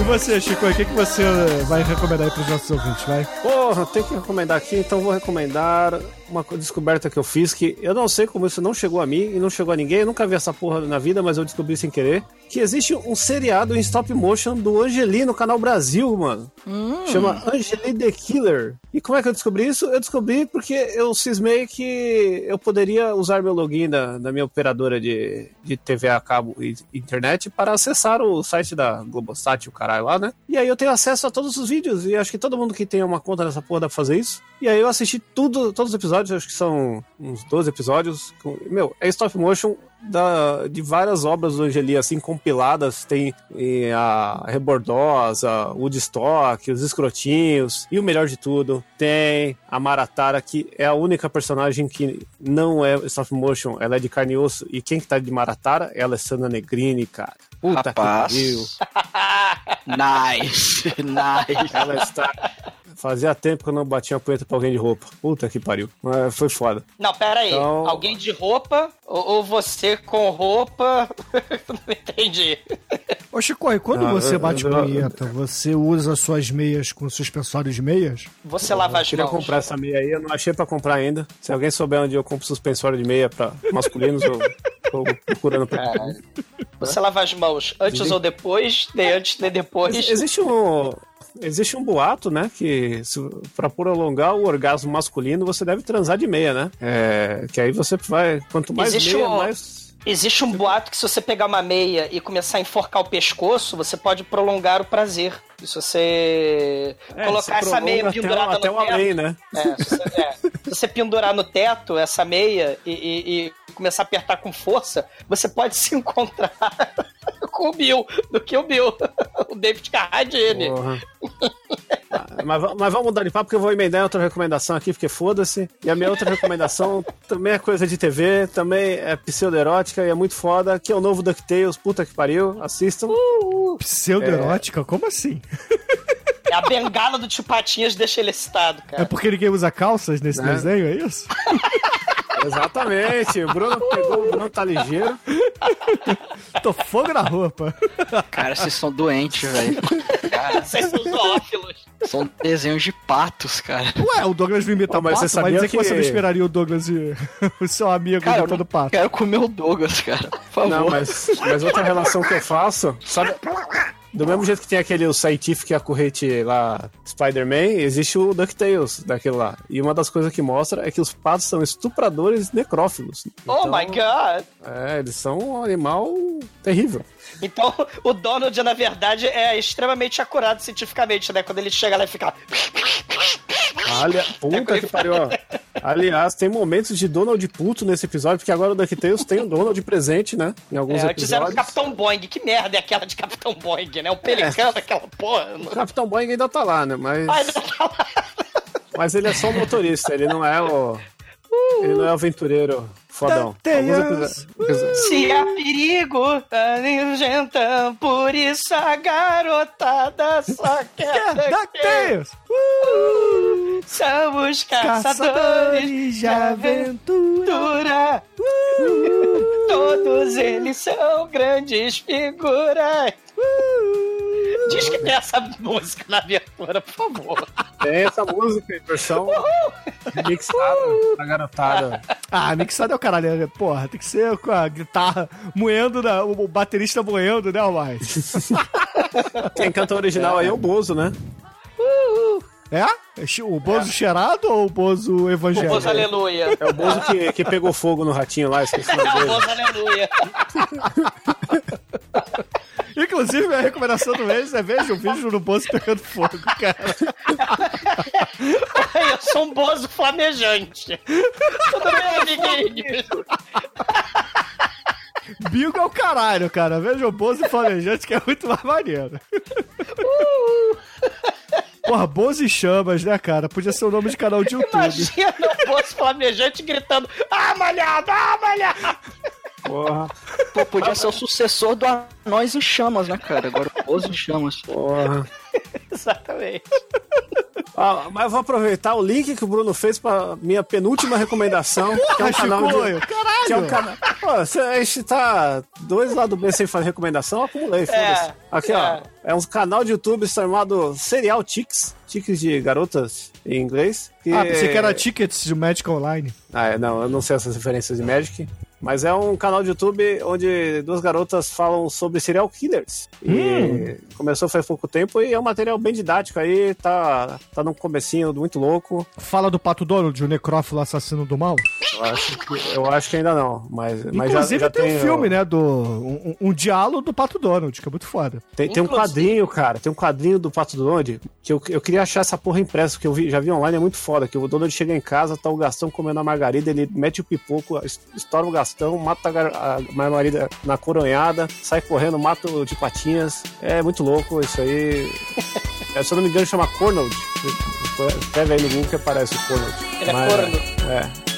você, Chico, o que, que você vai recomendar aí pros nossos ouvintes, vai? Porra, tem que recomendar aqui, então vou recomendar uma co- descoberta que eu fiz que eu não sei como isso não chegou a mim e não chegou a ninguém. Eu nunca vi essa porra na vida, mas eu descobri sem querer. Que existe um seriado em stop motion do Angeli no canal Brasil, mano. Chama Angeli the Killer. E como é que eu descobri isso? Eu descobri porque eu cismei que eu poderia usar meu login da, da minha operadora de, de TV a cabo e internet para acessar o site da Globosat, o caralho lá, né? E aí eu tenho acesso a todos os vídeos e acho que todo mundo que tem uma conta nessa porra dá pra fazer isso. E aí eu assisti tudo, todos os episódios, acho que são uns 12 episódios. com- Meu, é stop motion da, de várias obras do Angeli, assim, compiladas. Tem eh, a Rebordosa, Woodstock, os Escrotinhos. E o melhor de tudo, tem a Maratara, que é a única personagem que não é stop motion, ela é de carne e osso. E quem que tá de Maratara é a Alessandra Negrini, cara. Puta Rapaz. que pariu. [LAUGHS] Nice, nice. Ela está. Fazia tempo que eu não batia a punheta pra alguém de roupa. Puta que pariu. Mas foi foda. Não, pera aí. Então- Alguém de roupa ou, ou você com roupa? [LAUGHS] Não entendi. Ô, Chico, e quando Não, você eu- bate eu- punheta, você usa suas meias com suspensórios de meias? Você lava as Queria mãos. comprar essa meia aí, eu não achei pra comprar ainda. Se alguém souber onde eu compro suspensório de meia pra masculinos, eu tô procurando pra. Caralho. Você lava as mãos antes Dizem- ou depois, nem antes nem depois. Ex- Existe um. Existe um boato, né? Que pra prolongar o orgasmo masculino, você deve transar de meia, né? É, que aí você vai. Quanto mais Existe meia, o- mais. Existe um boato que se você pegar uma meia e começar a enforcar o pescoço, você pode prolongar o prazer. E se você É, colocar essa meia até, pendurada até no o teto, além, né? É, se, você, é, se você pendurar no teto essa meia e, e- e começar a apertar com força, você pode se [LAUGHS] encontrar com o Bill, do que o Bill, [LAUGHS] o David Carradine. Ah, mas, mas vamos mudar de papo, porque eu vou emendar em outra recomendação aqui, porque foda-se. E a minha outra recomendação também é coisa de TV, também é pseudoerótica e é muito foda, que é o novo DuckTales, puta que pariu, assistam. Pseudoerótica? Como assim? É a bengala do tio Patinhas deixa ele excitado, É cara. porque ninguém usa calças nesse Né? desenho, é isso? [LAUGHS] Exatamente, o Bruno pegou, o Bruno tá ligeiro. Tô fogo na roupa. Cara, vocês são doentes, velho. Vocês são zoófilos. São desenhos de patos, cara. Ué, o Douglas não imita mas pato, você sabia dizer que... que- você não esperaria o Douglas e [LAUGHS] o seu amigo Cara, imitando não pato. quero comer o Douglas, cara. Por favor. Não, mas, mas outra relação que eu faço, sabe? Do mesmo jeito que tem aquele o Scientific Accurate lá, Spider-Man, existe o DuckTales daquele lá. E uma das coisas que mostra é que os patos são estupradores necrófilos. Oh Então, my god! É, eles são um animal terrível. Então, o Donald, na verdade, é extremamente acurado cientificamente, né? Quando ele chega lá e fica. Olha, puta que pariu, ó. Aliás, tem momentos de Donald puto nesse episódio, porque agora o DuckTales tem o Donald presente, né? Em alguns É, antes era o episódios. Capitão Boing. Que merda é aquela de Capitão Boing, né? O pelicano, aquela porra. O Capitão Boeing ainda tá lá, né? Mas, Ai, aquela- mas ele é só o motorista, ele não é o. Ele não é o aventureiro fodão. Alguns episódios- Se há perigo, inventa, por isso a garotada só quer DuckTales! São os caçadores de aventura! aventura. Todos eles são grandes figuras. Diz que tem essa música na abertura, por favor. Tem essa música em versão mixada da garotada. Ah, mixado é o caralho, né? Porra, tem que ser com a guitarra moendo, na- o baterista moendo, né, mais? [LAUGHS] Quem canta original aí é o Bozo, né? É? É O Bozo cheirado ou o Bozo evangélico? Bozo aleluia. É o Bozo que, que pegou fogo no ratinho lá, esqueci o nome [LAUGHS] dele. Bozo aleluia. [LAUGHS] Inclusive, minha recomendação do mês é veja o vídeo do Bozo pegando fogo, cara. [LAUGHS] Eu sou um bozo flamejante. Tudo bem, amiguinhos? Bingo é o caralho, cara. Veja o Bozo Planejante, que é muito mais maneiro. Porra, Bozo e Chamas, né, cara? Podia ser o nome de canal de YouTube. Imagina o bozo flamejante gritando: Ah, malhado, ah, malhado! Porra, Pô, podia ser o sucessor do Anões em Chamas, né, cara? Agora o Bozo em Chamas. porra. [LAUGHS] Exatamente. Ah, mas eu vou aproveitar o link que o Bruno fez pra minha penúltima recomendação, que é um canal de... Caralho! Que é um canal... Pô, a gente tá dois lá do B sem fazer recomendação, eu acumulei, foda-se. Aqui, ó. é. É um canal de YouTube chamado Serial Chicks. Chicks de garotas em inglês. que- Ah, pensei que era tickets de Magic Online. Ah, é, não, eu não sei essas referências de Magic. Mas é um canal de YouTube onde duas garotas falam sobre serial killers. E começou faz pouco tempo e é um material bem didático aí, tá, tá num comecinho muito louco. Fala do Pato Donald, o necrófilo assassino do mal. Eu acho que, eu acho que ainda não, mas, mas já, Inclusive já tem tem um filme, né, do... Um, um diálogo do Pato Donald, que é muito foda. Tem, tem um Inclusive- quadrinho, cara, tem um quadrinho do Pato Donald que eu, eu queria achar essa porra impressa, porque eu vi- já vi online, é muito foda, que o Donald chega em casa, tá o Gastão comendo a margarida, ele mete o pipoco, es- estoura o Gastão, mata a, gar- a margarida na coronhada, sai correndo, mata o de patinhas. É muito louco isso aí. [LAUGHS] É, se eu não me engano, chama Cornold. Escreve aí no Google que aparece o Cornold. Ele é Mas, corno. É.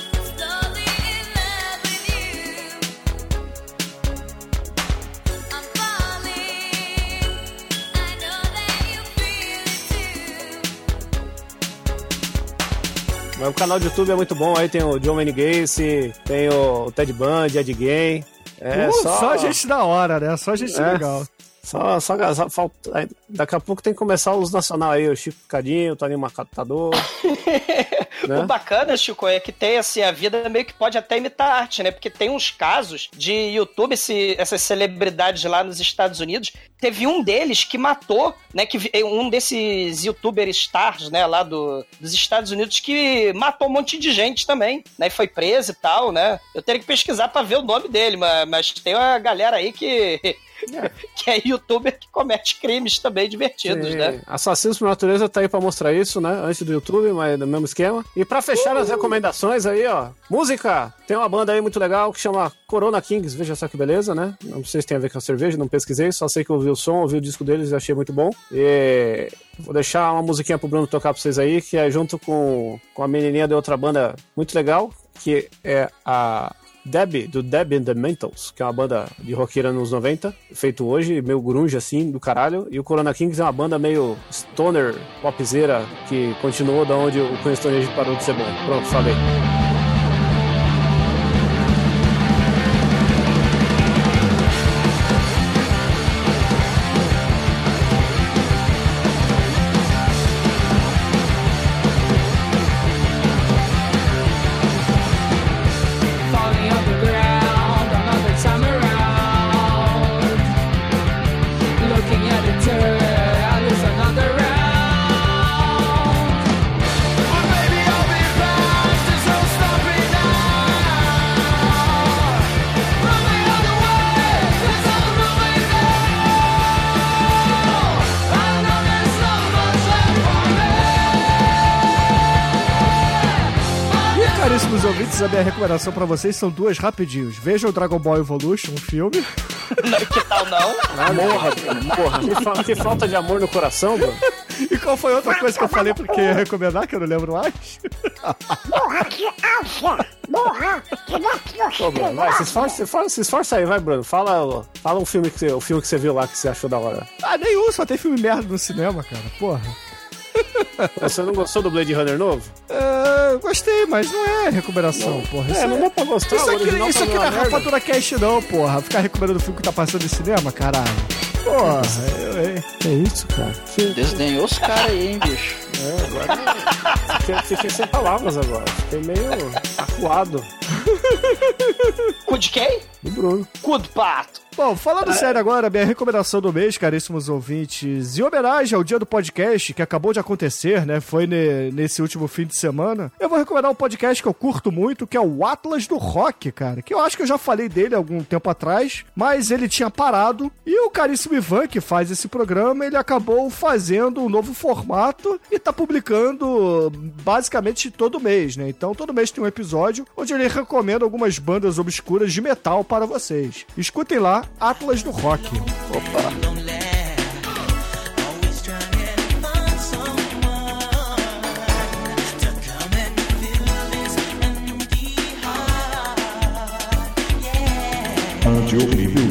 Mas o canal do YouTube é muito bom, aí tem o John Wayne Gacy, tem o Ted Bundy, Ed Gay. É Uh, só... só... gente da hora, né? Só gente É. legal. Só, só, só falta. Daqui a pouco tem que começar os nacional aí, o Chico Cadinho, o Toninho Macatador. [LAUGHS] né? O bacana, Chico, é que tem assim, a vida meio que pode até imitar arte, né? Porque tem uns casos de YouTube, esse- essas celebridades lá nos Estados Unidos. Teve um deles que matou, né? Que vi- um desses youtuber stars, né, lá do, dos Estados Unidos, que matou um monte de gente também, né? E foi preso e tal, né? Eu teria que pesquisar pra ver o nome dele, mas, mas tem uma galera aí que. [LAUGHS] que é youtuber que comete crimes também divertidos, Sim. né? Assassinos por Natureza tá aí pra mostrar isso, né? Antes do YouTube, mas no mesmo esquema. E pra fechar as recomendações aí, ó. Música! Tem uma banda aí muito legal que chama Corona Kings. Veja só que beleza, né? Não sei se tem a ver com a cerveja, não pesquisei. Só sei que eu ouvi o som, ouvi o disco deles e achei muito bom. E vou deixar uma musiquinha pro Bruno tocar pra vocês aí, que é junto com, com a menininha de outra banda muito legal, que é a Debbie, do Debbie and the Mentals, que é uma banda de roqueira nos 90, feito hoje, meio grunge assim, do caralho. E o Corona Kings é uma banda meio stoner, popzeira, que continuou da onde o Queen Stone parou de ser bom. Pronto, falei. Minha recomendação pra vocês são duas rapidinhos. Vejam o Dragon Ball Evolution, um filme. [LAUGHS] Que tal não? Ah, morra, morra. Que, fa- que falta de amor no coração, Bruno. [LAUGHS] E qual foi outra coisa que eu falei que ia recomendar, que eu não lembro mais? Pô, Bruno, vai, se esforça, se esforça, se esforça aí, vai, Bruno. Fala, fala um filme que você, o filme que você viu lá que você achou da hora. Ah, nenhum, só tem filme merda no cinema, cara. Porra. [LAUGHS] Você não gostou do Blade Runner novo? É, gostei, mas não é recomendação, porra. É, não dá pra gostar. Isso o aqui, isso tá aqui não é merda. rapatura cash não, porra. Ficar recomendando filme que tá passando no cinema, caralho. Porra, eu, eu, Que isso, cara? Que, Desdenhou os caras aí, hein, bicho. fiquei, fiquei sem palavras agora. Fiquei meio acuado Cu de quem? do Bruno. Cu do pato. Bom, falando sério agora, minha recomendação do mês, caríssimos ouvintes, em homenagem ao dia do podcast que acabou de acontecer, né? Foi ne- nesse último fim de semana. Eu vou recomendar um podcast que eu curto muito, que é o Atlas do Rock, cara. Que eu acho que eu já falei dele algum tempo atrás, mas ele tinha parado. E o caríssimo Ivan, que faz esse programa, ele acabou fazendo um novo formato e tá publicando basicamente todo mês, né? Então todo mês tem um episódio onde ele recomenda algumas bandas obscuras de metal para vocês. Escutem lá, Atlas do Rock. Audiolivro do Exumador.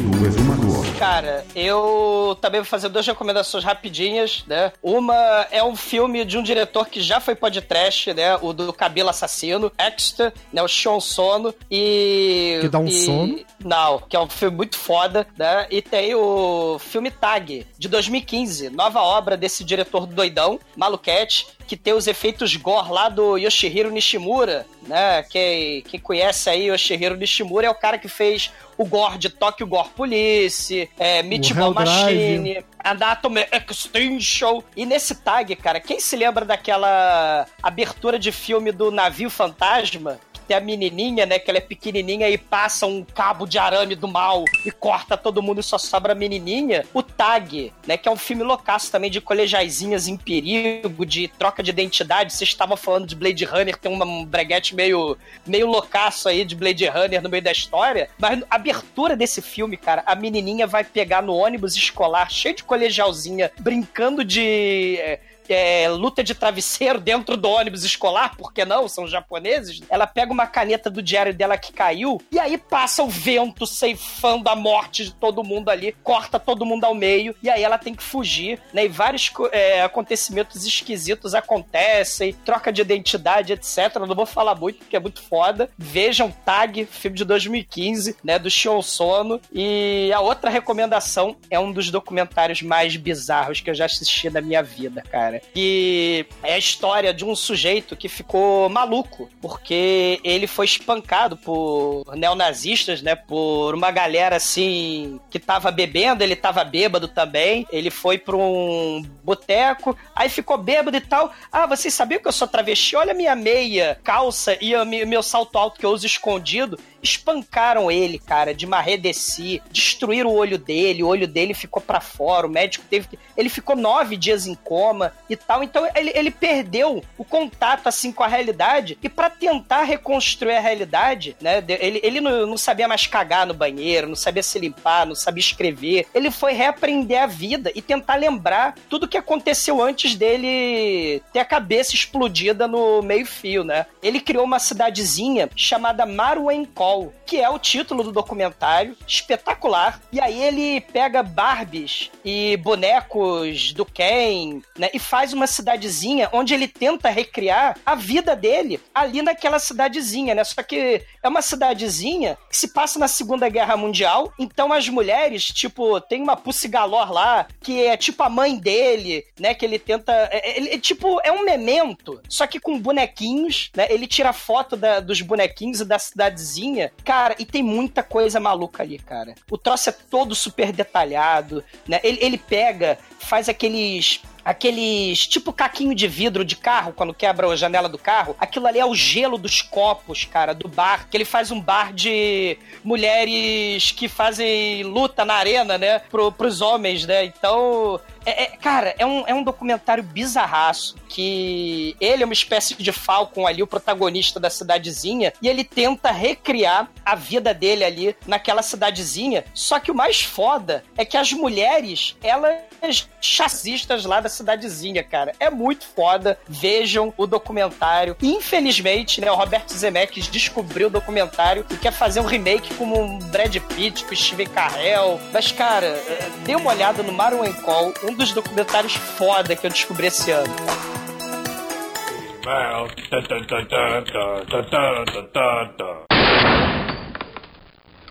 Cara, eu também vou fazer duas recomendações rapidinhas, né? Uma é um filme de um diretor que já foi podcast, né? O do Cabelo Assassino, Extra, né? O Sean Sono e... Que dá um e- sono. Não, que é um filme muito foda, né? E tem o filme Tag, de 2015, nova obra desse diretor doidão, maluquete, que tem os efeitos gore lá do Yoshihiro Nishimura, né? Quem, quem conhece aí Yoshihiro Nishimura é o cara que fez o gore de Tokyo Gore Police, é, Meatball. Machine, Anatomy Extinction. E nesse tag, cara, quem se lembra daquela abertura de filme do Navio Fantasma? Tem a menininha, né? Que ela é pequenininha e passa um cabo de arame do mal e corta todo mundo e só sobra a menininha. O Tag, né? Que é um filme loucaço também de colegiaizinhas em perigo, de troca de identidade. Vocês estavam falando de Blade Runner, tem uma- um breguete meio, meio loucaço aí de Blade Runner no meio da história. Mas a abertura desse filme, cara, a menininha vai pegar no ônibus escolar cheio de colegialzinha, brincando de. é, é, luta de travesseiro [LAUGHS] dentro do ônibus escolar, por que não? São japoneses. Ela pega uma caneta do diário dela que caiu e aí passa o vento ceifando a morte de todo mundo ali, corta todo mundo ao meio e aí ela tem que fugir, né? E vários é, acontecimentos esquisitos acontecem, troca de identidade, etc. Eu não vou falar muito porque é muito foda. Vejam Tag, filme de 2015, né? Do Shion Sono. E a outra recomendação é um dos documentários mais bizarros que eu já assisti na minha vida, cara. E é a história de um sujeito que ficou maluco, porque ele foi espancado por neonazistas, né? Por uma galera assim que tava bebendo, ele tava bêbado também. Ele foi pra um boteco, aí ficou bêbado e tal. Ah, vocês sabiam que eu sou travesti? Olha a minha meia, calça e o meu salto alto que eu uso escondido. Espancaram ele, cara, de marredeci, destruíram o olho dele, o olho dele ficou pra fora, o médico teve que. Ele ficou nove dias em coma e tal. Então ele, ele perdeu o contato, assim, com a realidade. E pra tentar reconstruir a realidade, né? Ele, ele não, não sabia mais cagar no banheiro, não sabia se limpar, não sabia escrever. Ele foi reaprender a vida e tentar lembrar tudo que aconteceu antes dele ter a cabeça explodida no meio-fio, né? Ele criou uma cidadezinha chamada Maruencol, que é o título do documentário, espetacular. E aí ele pega Barbies e bonecos do Ken, né? E faz uma cidadezinha onde ele tenta recriar a vida dele ali naquela cidadezinha, né? Só que é uma cidadezinha que se passa na Segunda Guerra Mundial, então as mulheres, tipo, tem uma Pussy Galore lá, que é tipo a mãe dele, né? Que ele tenta. é- é- é tipo, é um memento, só que com bonequinhos, né? Ele tira foto da- dos bonequinhos e da cidadezinha. Cara, e tem muita coisa maluca ali, cara. O troço é todo super detalhado, né? Ele, ele pega, faz aqueles aqueles tipo caquinho de vidro de carro quando quebra a janela do carro. Aquilo ali é o gelo dos copos, cara, do bar. Que ele faz um bar de mulheres que fazem luta na arena, né? Pro, pros homens, né? Então. É, é- cara, é um, é um documentário bizarraço que ele é uma espécie de Falcon ali, o protagonista da cidadezinha, e ele tenta recriar a vida dele ali naquela cidadezinha. Só que o mais foda é que as mulheres, elas chassistas lá da cidadezinha, cara. É muito foda. Vejam o documentário. Infelizmente, né, o Roberto Zemeckis descobriu o documentário e quer fazer um remake com o Brad Pitt, com Steve Carell. Mas, cara, é, dê uma olhada no Mario Call, um dos documentários foda que eu descobri esse ano.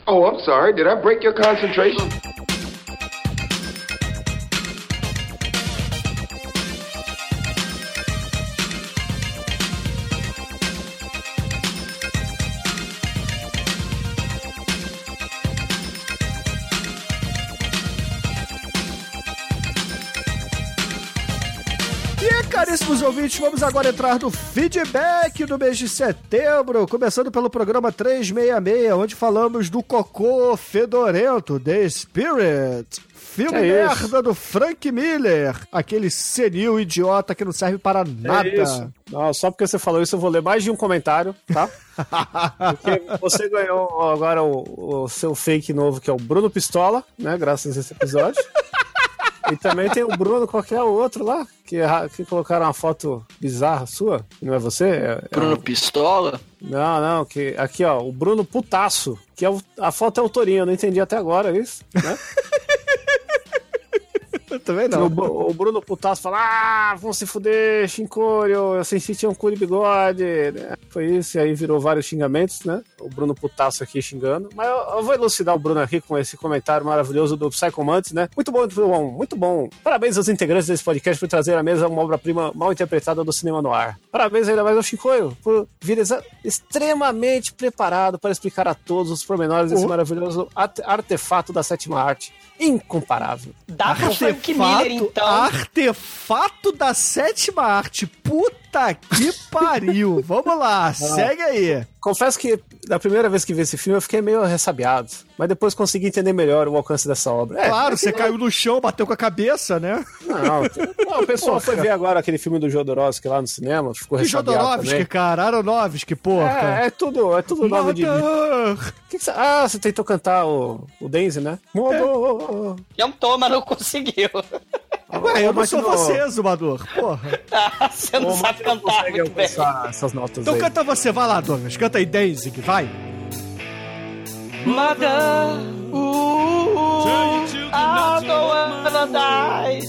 Oh, I'm sorry. Did I break your concentration? Caríssimos ouvintes, vamos agora entrar no feedback do mês de setembro, começando pelo programa 366, onde falamos do cocô fedorento, The Spirit. Filme É isso. merda do Frank Miller, aquele senil idiota que não serve para nada. É isso. Não, só porque você falou isso, eu vou ler mais de um comentário, tá? [LAUGHS] Porque você ganhou agora o, o seu fake novo, que é o Bruno Pistola, né? Graças a esse episódio. [LAUGHS] E também tem o Bruno, qualquer outro lá, que, que colocaram uma foto bizarra sua, que não é você? É, é Bruno um- Pistola? Não, não, que aqui ó, o Bruno Putaço, que é o- a foto é autorinha, eu não entendi até agora isso, né? [LAUGHS] Eu também O, não. Bu- o Bruno Putaço fala: Ah, vão se fuder, Shinkório, eu senti tinha um cu de bigode. né? Foi isso, e aí virou vários xingamentos, né? O Bruno Putaço aqui xingando. Mas eu, eu vou elucidar o Bruno aqui com esse comentário maravilhoso do Psychomantis, né? Muito bom, muito bom, muito bom. Parabéns aos integrantes desse podcast por trazer à mesa uma obra-prima mal interpretada do cinema no ar. Parabéns ainda mais ao Shinkório por vir extremamente preparado para explicar a todos os pormenores desse Oh. maravilhoso arte- artefato da sétima arte. Incomparável. Dá pro Frank Miller, então. artefato da sétima arte. Puta que pariu. [LAUGHS] Vamos lá, segue aí. Confesso que da primeira vez que vi esse filme eu fiquei meio ressabiado, mas depois consegui entender melhor o alcance dessa obra. É, Claro, é que você caiu no chão, bateu com a cabeça, né? Não, não, o pessoal foi ver agora aquele filme do Jodorowsky lá no cinema, ficou Que ressabiado Jodorowsky, também. cara, Aronofsky, porra. É, é tudo, é tudo nome de... Que que você- Ah, você tentou cantar o, o Daisy, né? Mudou. Tentou, mas não conseguiu. Ué, eu não Mas sou você, Zumador. Porra. [LAUGHS] Você não Ô, sabe cantar muito bem. essas notas Então aí. canta você, vai lá, Douglas. Canta aí, Danzig, vai. Mother, ooh, I don't wanna die.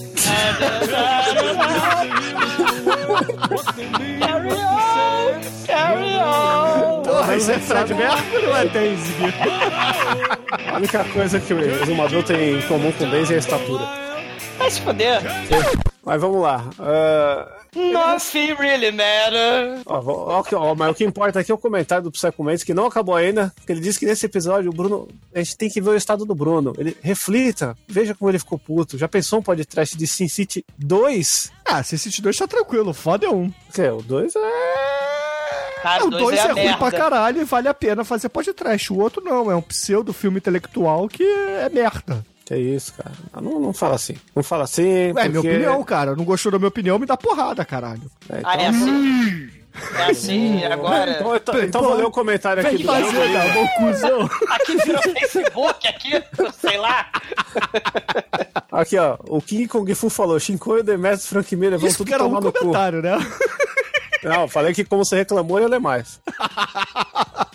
Carry on, carry on. Porra, isso é Fred Mercury ou é Danzig? A única coisa que o exumador tem em comum com o Daisy é a estatura. Vai se foder. Mas vamos lá. Ah, Nothing really matter. ó, ó, ó, mas o que importa aqui é o comentário do Psycho Mendes, que não acabou ainda, que ele disse que nesse episódio o Bruno. A gente tem que ver o estado do Bruno. Ele reflita, veja como ele ficou puto. Já pensou um podcast de Sin City 2? Ah, se City 2 tá tranquilo, foda é um. Que é, o 2 é. Cara, o dois 2 é, é, ruim merda. pra caralho e vale a pena fazer podcast. O outro não, é um pseudo filme intelectual que é merda. Que é isso, cara. Não, não fala assim. Não fala assim. É minha porque- opinião, cara. Não gostou da minha opinião, me dá porrada, caralho. É, Ah, é então- assim? É assim, agora... Então, então, então vou ler o comentário aqui do fazer, bom cuzão. Aqui virou Facebook, aqui, sei lá. Aqui, ó. O King Kong Fu falou: e o Demetrius Frank Miller vão tudo era um tomar no cu. comentário, né? Não, falei que como você reclamou, ele é mais. [LAUGHS]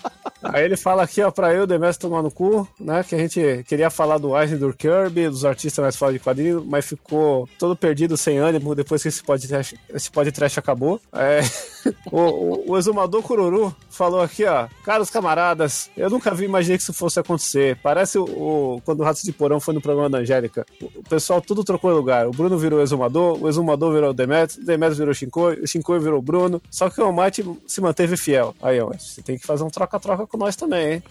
Aí ele fala aqui, ó, pra eu, Demetrius tomar no cu, né? Que a gente queria falar do Eisen do Kirby, dos artistas mais foda de quadrinho, mas ficou todo perdido, sem ânimo, depois que esse podcast, esse podcast acabou. É, [LAUGHS] o, o, o exumador Cururu falou aqui, ó, caros camaradas, eu nunca vi, imaginei que isso fosse acontecer. Parece o, o- quando o Ratos de Porão foi no programa da Angélica. O, o pessoal tudo trocou de lugar. O Bruno virou o exumador, o exumador virou o Demetrius, o Demetrius virou o Shinkoi, o Shinkoi virou o Bruno, só que o Almighty se manteve fiel. Aí, ó, você tem que fazer um troca-troca com nós também, hein?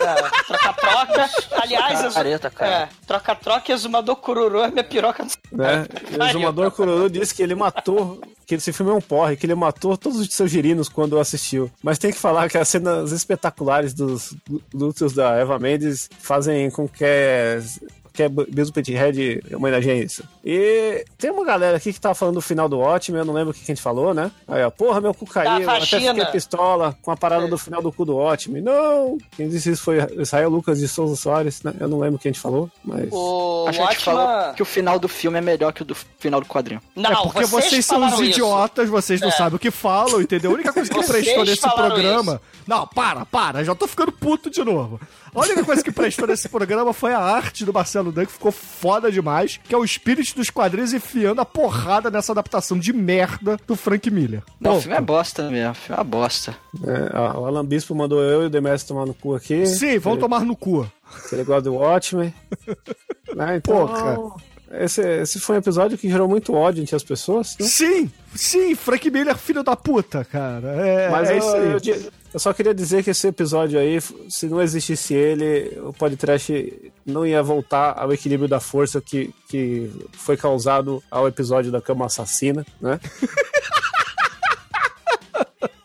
É, Troca-troca. Aliás, exu- Careta, cara. é, troca-troca e exumador cururu é minha piroca. né? O exumador Cururu disse que ele matou, que esse filme é um porre, que ele matou todos os seus girinos quando assistiu. Mas tem que falar que as cenas espetaculares dos lutos da Eva Mendes fazem com que que é Bills Pethead homenageia isso. E tem uma galera aqui que tava falando do final do Watchmen, eu não lembro o que que a gente falou, né? Aí, ó, porra, meu cu caiu, eu até fiquei pistola com a parada do final do cu do Watchmen. Não! Quem disse isso foi Israel Lucas de Souza Soares, né? Eu não lembro quem a gente falou, mas... O A gente Watchman... falou que o final do filme é melhor que o do final do quadrinho. Não, é porque vocês, são falaram os isso. idiotas, vocês não É. sabem o que falam, entendeu? A única coisa que Vocês prestou nesse programa. Não, para, para, já tô ficando puto de novo. A única coisa que prestou nesse programa foi a arte do Marcelo Dan, que ficou foda demais, que é o espírito dos quadrinhos enfiando a porrada nessa adaptação de merda do Frank Miller. Não, o filme é bosta mesmo. O filme é uma bosta. É, ó, o Alan Bispo mandou eu e o Demetrio tomar no cu aqui. Sim, vão ele, tomar no cu. que ele gosta do Watchmen. né, [LAUGHS] então, Porra. Esse, esse foi um episódio que gerou muito ódio entre as pessoas. né? Sim, sim, Frank Miller, filho da puta, cara. É, Mas é eu, isso aí. eu eu só queria dizer que esse episódio aí, se não existisse ele, o podcast não ia voltar ao equilíbrio da força que, que foi causado ao episódio da cama assassina, né? [LAUGHS]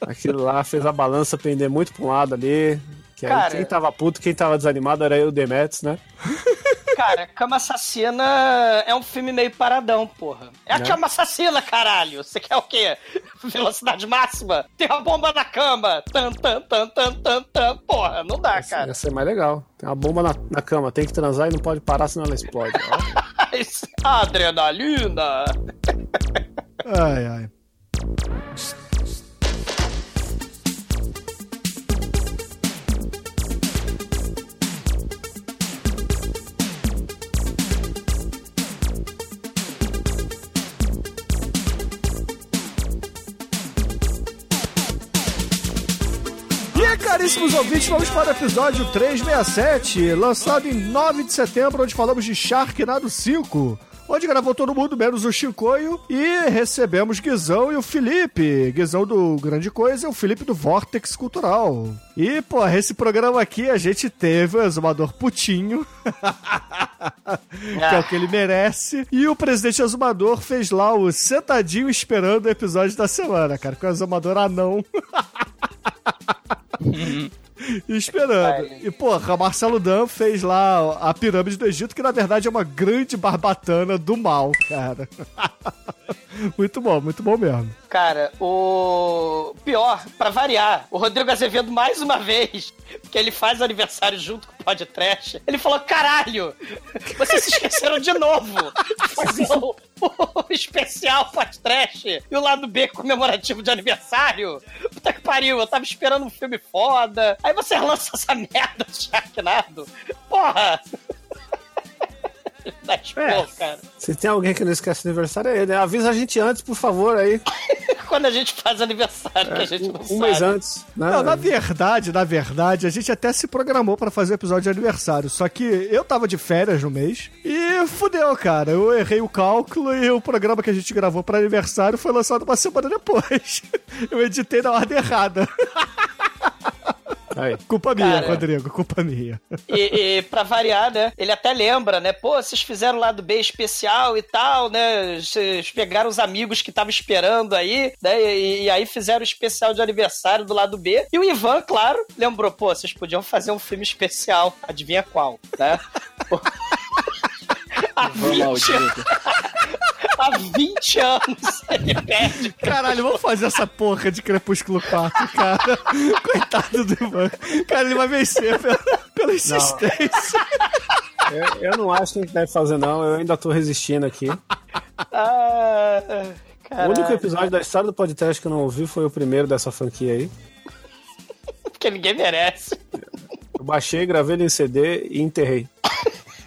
Aquilo lá fez a balança pender muito pra um lado ali. Que aí Cara. quem tava puto, quem tava desanimado era eu o Demetrius, né? [LAUGHS] Cara, Cama Assassina é um filme meio paradão, porra. É a Né? Cama Assassina, caralho. Você quer o quê? [LAUGHS] Velocidade máxima? Tem uma bomba na cama. Tan, tan, tan, tan, tan, tan. Porra, não dá, Essa cara. ia ser mais legal. Tem uma bomba na, na cama, tem que transar e não pode parar senão ela explode. [LAUGHS] Isso- Adrenalina. Ai, ai. Caríssimos ouvintes, vamos para o episódio 367, lançado em 9 de setembro, onde falamos de Sharknado 5. Onde gravou todo mundo, menos o Chicoio, e recebemos Guizão e o Felipe. Guizão do Grande Coisa e o Felipe do Vortex Cultural. E, pô, esse programa aqui a gente teve o exumador Putinho, [LAUGHS] que é o que ele merece. E o presidente exumador fez lá o sentadinho esperando o episódio da semana, cara, com o exumador anão. [LAUGHS] [LAUGHS] Esperando. E, porra, Marcelo Dan fez lá a pirâmide do Egito, que na verdade é uma grande barbatana do mal, cara. [LAUGHS] [LAUGHS] muito bom, muito bom mesmo. Cara, o pior, pra variar, o Rodrigo Azevedo mais uma vez, porque ele faz aniversário junto com o podcast, ele falou: caralho, vocês se esqueceram de novo de fazer o, o especial podcast e o lado B comemorativo de aniversário. Puta que pariu, eu tava esperando um filme foda. Aí você lança essa merda de [LAUGHS] Sharknado. Porra! [LAUGHS] Dá expor, cara. Se tem alguém que não esquece aniversário, é ele. né? Avisa a gente antes, por favor, aí. [LAUGHS] Quando a gente faz aniversário, que a gente não Um sabe. mês antes. Né? Não, na verdade, na verdade, a gente até se programou pra fazer o episódio de aniversário. Só que eu tava de férias no mês e fudeu, cara. Eu errei o cálculo e o programa que a gente gravou pra aniversário foi lançado uma semana depois. [LAUGHS] Eu editei na ordem errada. Aí. [LAUGHS] Culpa minha, Cara. Rodrigo, culpa minha. E, e pra variar, né? Ele até lembra, né? Pô, vocês fizeram o lado B especial e tal, né? Vocês pegaram os amigos que estavam esperando aí, né? E, e aí fizeram o especial de aniversário do lado B. E o Ivan, claro, lembrou, pô, vocês podiam fazer um filme especial. Adivinha qual, né? [LAUGHS] 20, Maldito. [LAUGHS] há 20 anos [LAUGHS] ele pede. Caralho, vamos fazer essa porra de Crepúsculo 4, cara. [LAUGHS] Coitado do Ivan. Cara, ele vai vencer pela, pela insistência. Eu, eu não acho que a gente deve fazer, não. Eu ainda tô resistindo aqui. Ah, O único episódio da história do podcast que eu não ouvi foi o primeiro dessa franquia aí. [LAUGHS] Porque ninguém merece. Eu baixei, gravei ele em CD e enterrei.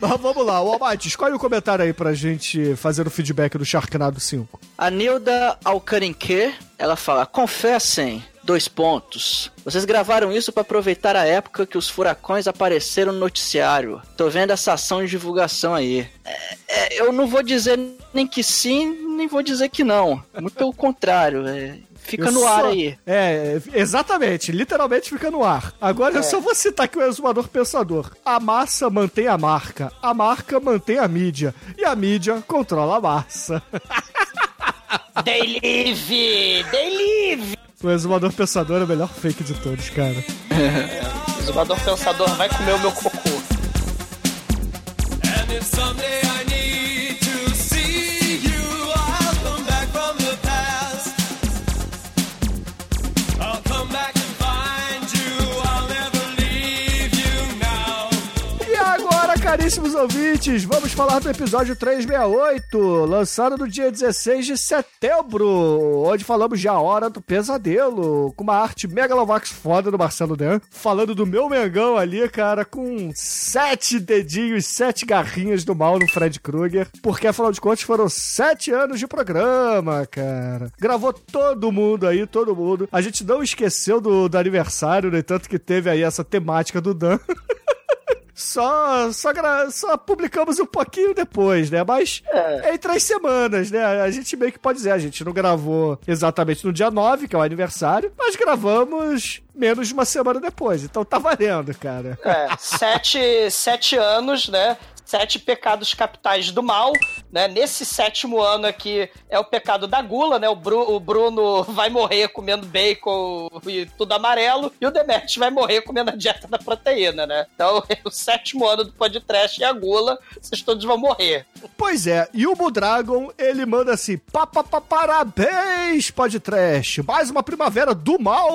Mas vamos lá, o Almighty, escolhe o comentário aí pra gente fazer o feedback do Sharknado 5. A Nilda Alcarinque, ela fala: confessem, dois pontos. Vocês gravaram isso pra aproveitar a época que os furacões apareceram no noticiário. Tô vendo essa ação de divulgação aí. É, é, eu não vou dizer nem que sim, nem vou dizer que não. Muito pelo contrário. é, fica Eu no ar só- aí. É, exatamente, literalmente fica no ar. Agora eu só vou citar aqui o exumador pensador. A massa mantém a marca, a marca mantém a mídia, e a mídia controla a massa. [LAUGHS] They live! They live! O exumador pensador é o melhor fake de todos, cara. [LAUGHS] O Zumbador Pensador vai comer o meu cocô. And if someday I caríssimos ouvintes, vamos falar do episódio 368, lançado no dia 16 de setembro, onde falamos de A Hora do Pesadelo, com uma arte megalovax foda do Marcelo Dan, falando do meu Mengão ali, cara, com sete dedinhos, sete garrinhas do mal no Fred Krueger, porque afinal de contas foram sete anos de programa, cara. Gravou todo mundo aí, todo mundo. A gente não esqueceu do, do aniversário, no entanto que teve aí essa temática do Dan. [LAUGHS] Só, só, gra- só publicamos um pouquinho depois, né? Mas é. em três semanas, né? A gente meio que pode dizer, a gente não gravou exatamente no dia 9, que é o aniversário, mas gravamos menos de uma semana depois. Então tá valendo, cara. É, sete, sete anos, né? Sete pecados capitais do mal, né? Nesse sétimo ano aqui é o pecado da gula, né? O, Bru- o Bruno vai morrer comendo bacon e tudo amarelo, e o Demet vai morrer comendo a dieta da proteína, né? Então, [LAUGHS] o sétimo ano do podcast é a gula, vocês todos vão morrer. Pois é, e o Budragon, ele manda assim: "Pa, pa, pa, parabéns, podcast! Mais uma primavera do mal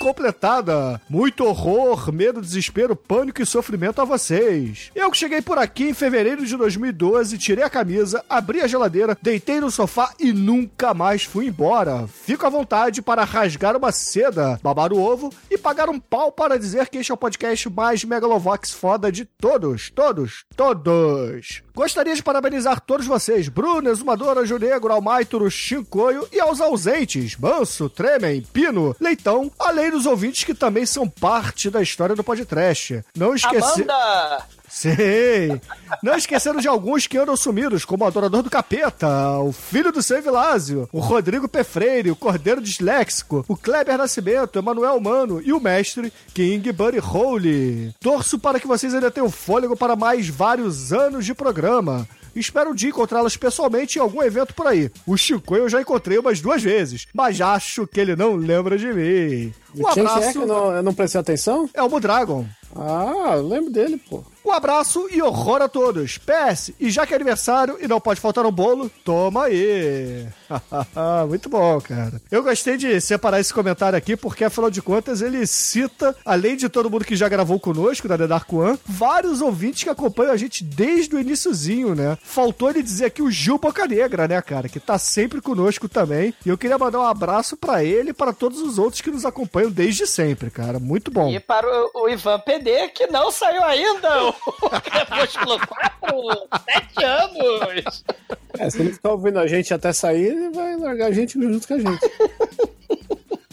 completada! Muito horror, medo, desespero, pânico e sofrimento a vocês! Eu que cheguei por aqui fevereiro de 2012, tirei a camisa, abri a geladeira, deitei no sofá e nunca mais fui embora. Fico à vontade para rasgar uma seda, babar o ovo e pagar um pau para dizer que este é o podcast mais megalovox foda de todos, todos, todos. Gostaria de parabenizar todos vocês, Bruno, Exumador, Anjo Negro, Almaituro, Chincoio e aos ausentes, Manso, Tremen, Pino, Leitão, além dos ouvintes que também são parte da história do podcast. Não esquecer... Amanda! Sei! Não esquecendo de alguns que andam sumidos, como o Adorador do Capeta, o Filho do Seu Vilásio, o Rodrigo P. Freire, o Cordeiro Disléxico, o Kleber Nascimento, Emanuel Mano e o mestre King Buddy Holy. Torço para que vocês ainda tenham fôlego para mais vários anos de programa. Espero um dia encontrá-los pessoalmente em algum evento por aí. O Chico eu já encontrei umas duas vezes, mas acho que ele não lembra de mim. Um Quem é abraço. que eu não, eu não prestei atenção? É o Budragon. Ah, eu lembro dele, pô. Um abraço e horror a todos. PS, e já que é aniversário e não pode faltar um bolo, toma aí. [LAUGHS] Muito bom, cara. Eu gostei de separar esse comentário aqui, porque afinal de contas ele cita, além de todo mundo que já gravou conosco, da The Dark One, vários ouvintes que acompanham a gente desde o iniciozinho, né? Faltou ele dizer aqui o Gil Boca Negra, né, cara? Que tá sempre conosco também. E eu queria mandar um abraço pra ele e para todos os outros que nos acompanham desde sempre, cara. Muito bom. E para o, o Ivan PD, que não saiu ainda [LAUGHS] Crepúsculo 4, sete anos. É, se ele ficar ouvindo a gente até sair, ele vai largar a gente junto com a gente.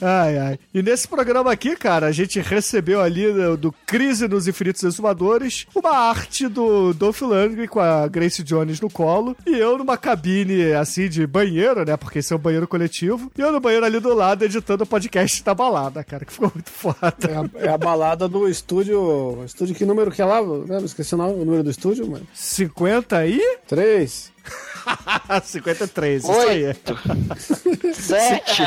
Ai, ai. E nesse programa aqui, cara, a gente recebeu ali do, do Crise nos Infinitos Exumadores uma arte do Dolph Lundgren com a Grace Jones no colo e eu numa cabine, assim, de banheiro, né? Porque esse é um banheiro coletivo. E eu no banheiro ali do lado editando o podcast da balada, cara, que ficou muito foda. É a, é a balada do estúdio. Estúdio que número que é lá? Né? Esqueci o nome, o número do estúdio, mano. 50 e... Três. [LAUGHS] 53, isso aí. Oito. [LAUGHS] Sete.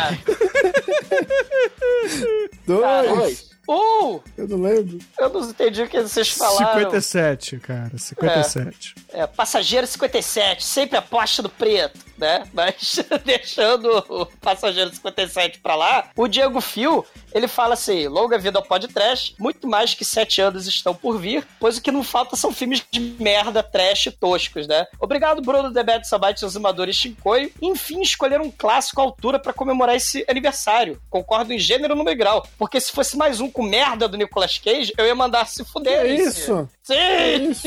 Dois. Uh, Eu não lembro. eu não entendi o que vocês falaram. 57, cara, 57. É, passageiro 57, sempre aposta do preto, né? Mas [LAUGHS] deixando o passageiro 57 pra lá, o Diego Fio, ele fala assim: longa vida ao podcast, muito mais que sete anos estão por vir, pois o que não falta são filmes de merda, trash e toscos, né? Obrigado, Bruno Debete Sabate, Azumador e Shinkoio. Enfim, escolheram um clássico à altura pra comemorar esse aniversário. Concordo em gênero no grau, porque se fosse mais um com merda do Nicolas Cage, eu ia mandar se fuder. Que isso? Sim!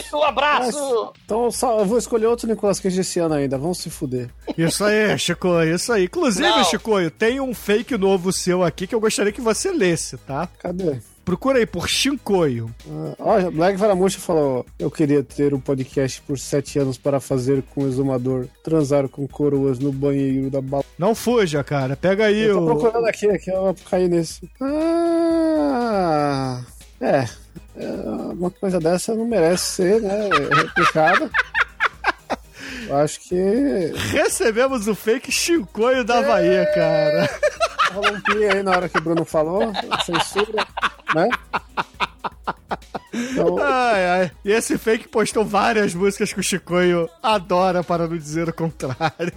[LAUGHS] Um abraço! Nossa. Então só, eu vou escolher outro Nicolas Cage esse ano ainda. Vamos se fuder. Isso aí, Chico, isso aí. Inclusive, Não. Chico, tem um fake novo seu aqui que eu gostaria que você lesse, tá? Cadê? Procura aí por Shinkoio. Ah, Olha, Black Varamuxa falou: Eu queria ter um podcast por sete anos para fazer com o exumador transar com coroas no banheiro da balada. Não fuja, cara. Pega aí Eu tô o. procurando aqui, aqui eu vou cair nesse. Ah, é. é, Uma coisa dessa não merece ser, né? Replicada. Eu acho que Recebemos o fake Shinkoio da Bahia, cara. rolou um pi aí na hora que o Bruno falou. Censura, né? Então, Ai, ai. E esse fake postou várias músicas que o Chicoio adora, para não dizer o contrário.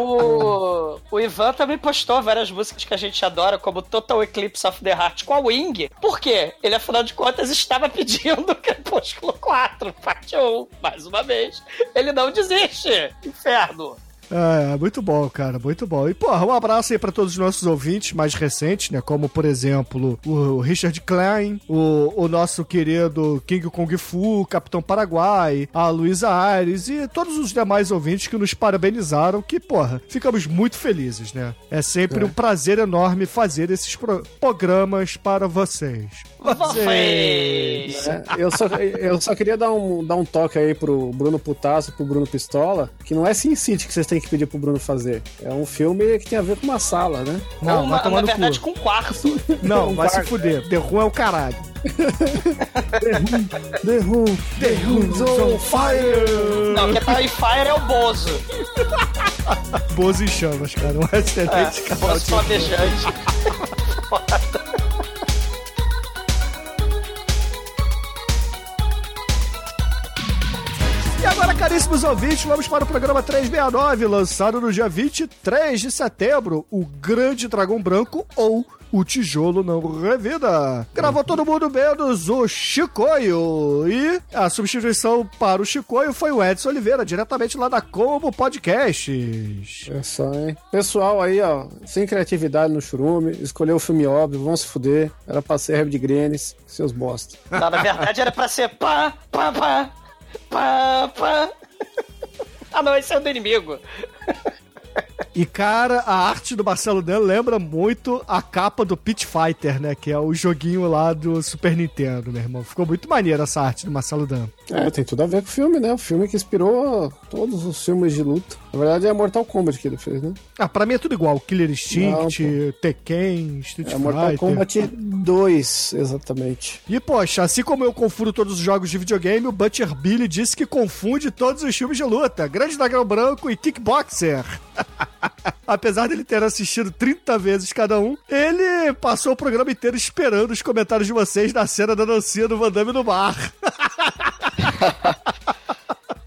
O, o Ivan também postou várias músicas que a gente adora, como Total Eclipse of the Heart com a Wing. Por quê? Ele, afinal de contas, estava pedindo [LAUGHS] Crepúsculo 4, parte 1, mais uma vez. Ele não desiste. Inferno. É, muito bom, cara, muito bom. E, porra, um abraço aí pra todos os nossos ouvintes mais recentes, né? Como, por exemplo, o Richard Klein, o, o nosso querido King Kong Fu, Capitão Paraguai, a Luísa Aires e todos os demais ouvintes que nos parabenizaram, que, porra, ficamos muito felizes, né? É sempre um prazer enorme fazer esses pro- programas para vocês. Vocês! É, eu, só, eu só queria dar um, dar um toque aí pro Bruno Putaço, pro Bruno Pistola, que não é Sin City que vocês têm que pedir pro Bruno fazer. É um filme que tem a ver com uma sala, né? Não, Uma- na verdade, cu. com um quarto. [LAUGHS] Não, um vai se quarto. fuder. The Room é o caralho. [LAUGHS] The Who, The Who's on Fire! Não, quem tá em fire é o Bozo. Boas em chamas, cara. Um excelente canal Bozo flamejante. Caríssimos ouvintes, vamos para o programa 369, lançado no dia 23 de setembro, o Grande Dragão Branco ou o Tijolo Não Revida. Gravou todo mundo menos o Chicoio. E a substituição para o Chicoio foi o Edson Oliveira, diretamente lá da Combo Podcasts. É só, hein? Pessoal aí, ó, sem criatividade no churume, escolheu o filme óbvio, vão se fuder. Era pra ser de Grenes, seus bosta. Não, na verdade era pra ser pá, pá, pá, pá, pá. Ah, não, esse é o do inimigo. E, cara, a arte do Marcelo Dan lembra muito a capa do Pit Fighter, né? Que é o joguinho lá do Super Nintendo, meu irmão. Ficou muito maneiro essa arte do Marcelo Dan. É, tem tudo a ver com o filme, né? O filme que inspirou todos os filmes de luta. Na verdade é Mortal Kombat que ele fez, né? Ah, pra mim é tudo igual. Killer Instinct, Não, Tekken, Street É Mortal Fighter. Kombat 2, exatamente. E, poxa, assim como eu confundo todos os jogos de videogame, o Butcher Billy disse que confunde todos os filmes de luta. Grande Dragão Branco e Kickboxer. [LAUGHS] [LAUGHS] Apesar dele ter assistido 30 vezes cada um, ele passou o programa inteiro esperando os comentários de vocês na cena da dancinha do Van Damme no bar. [LAUGHS]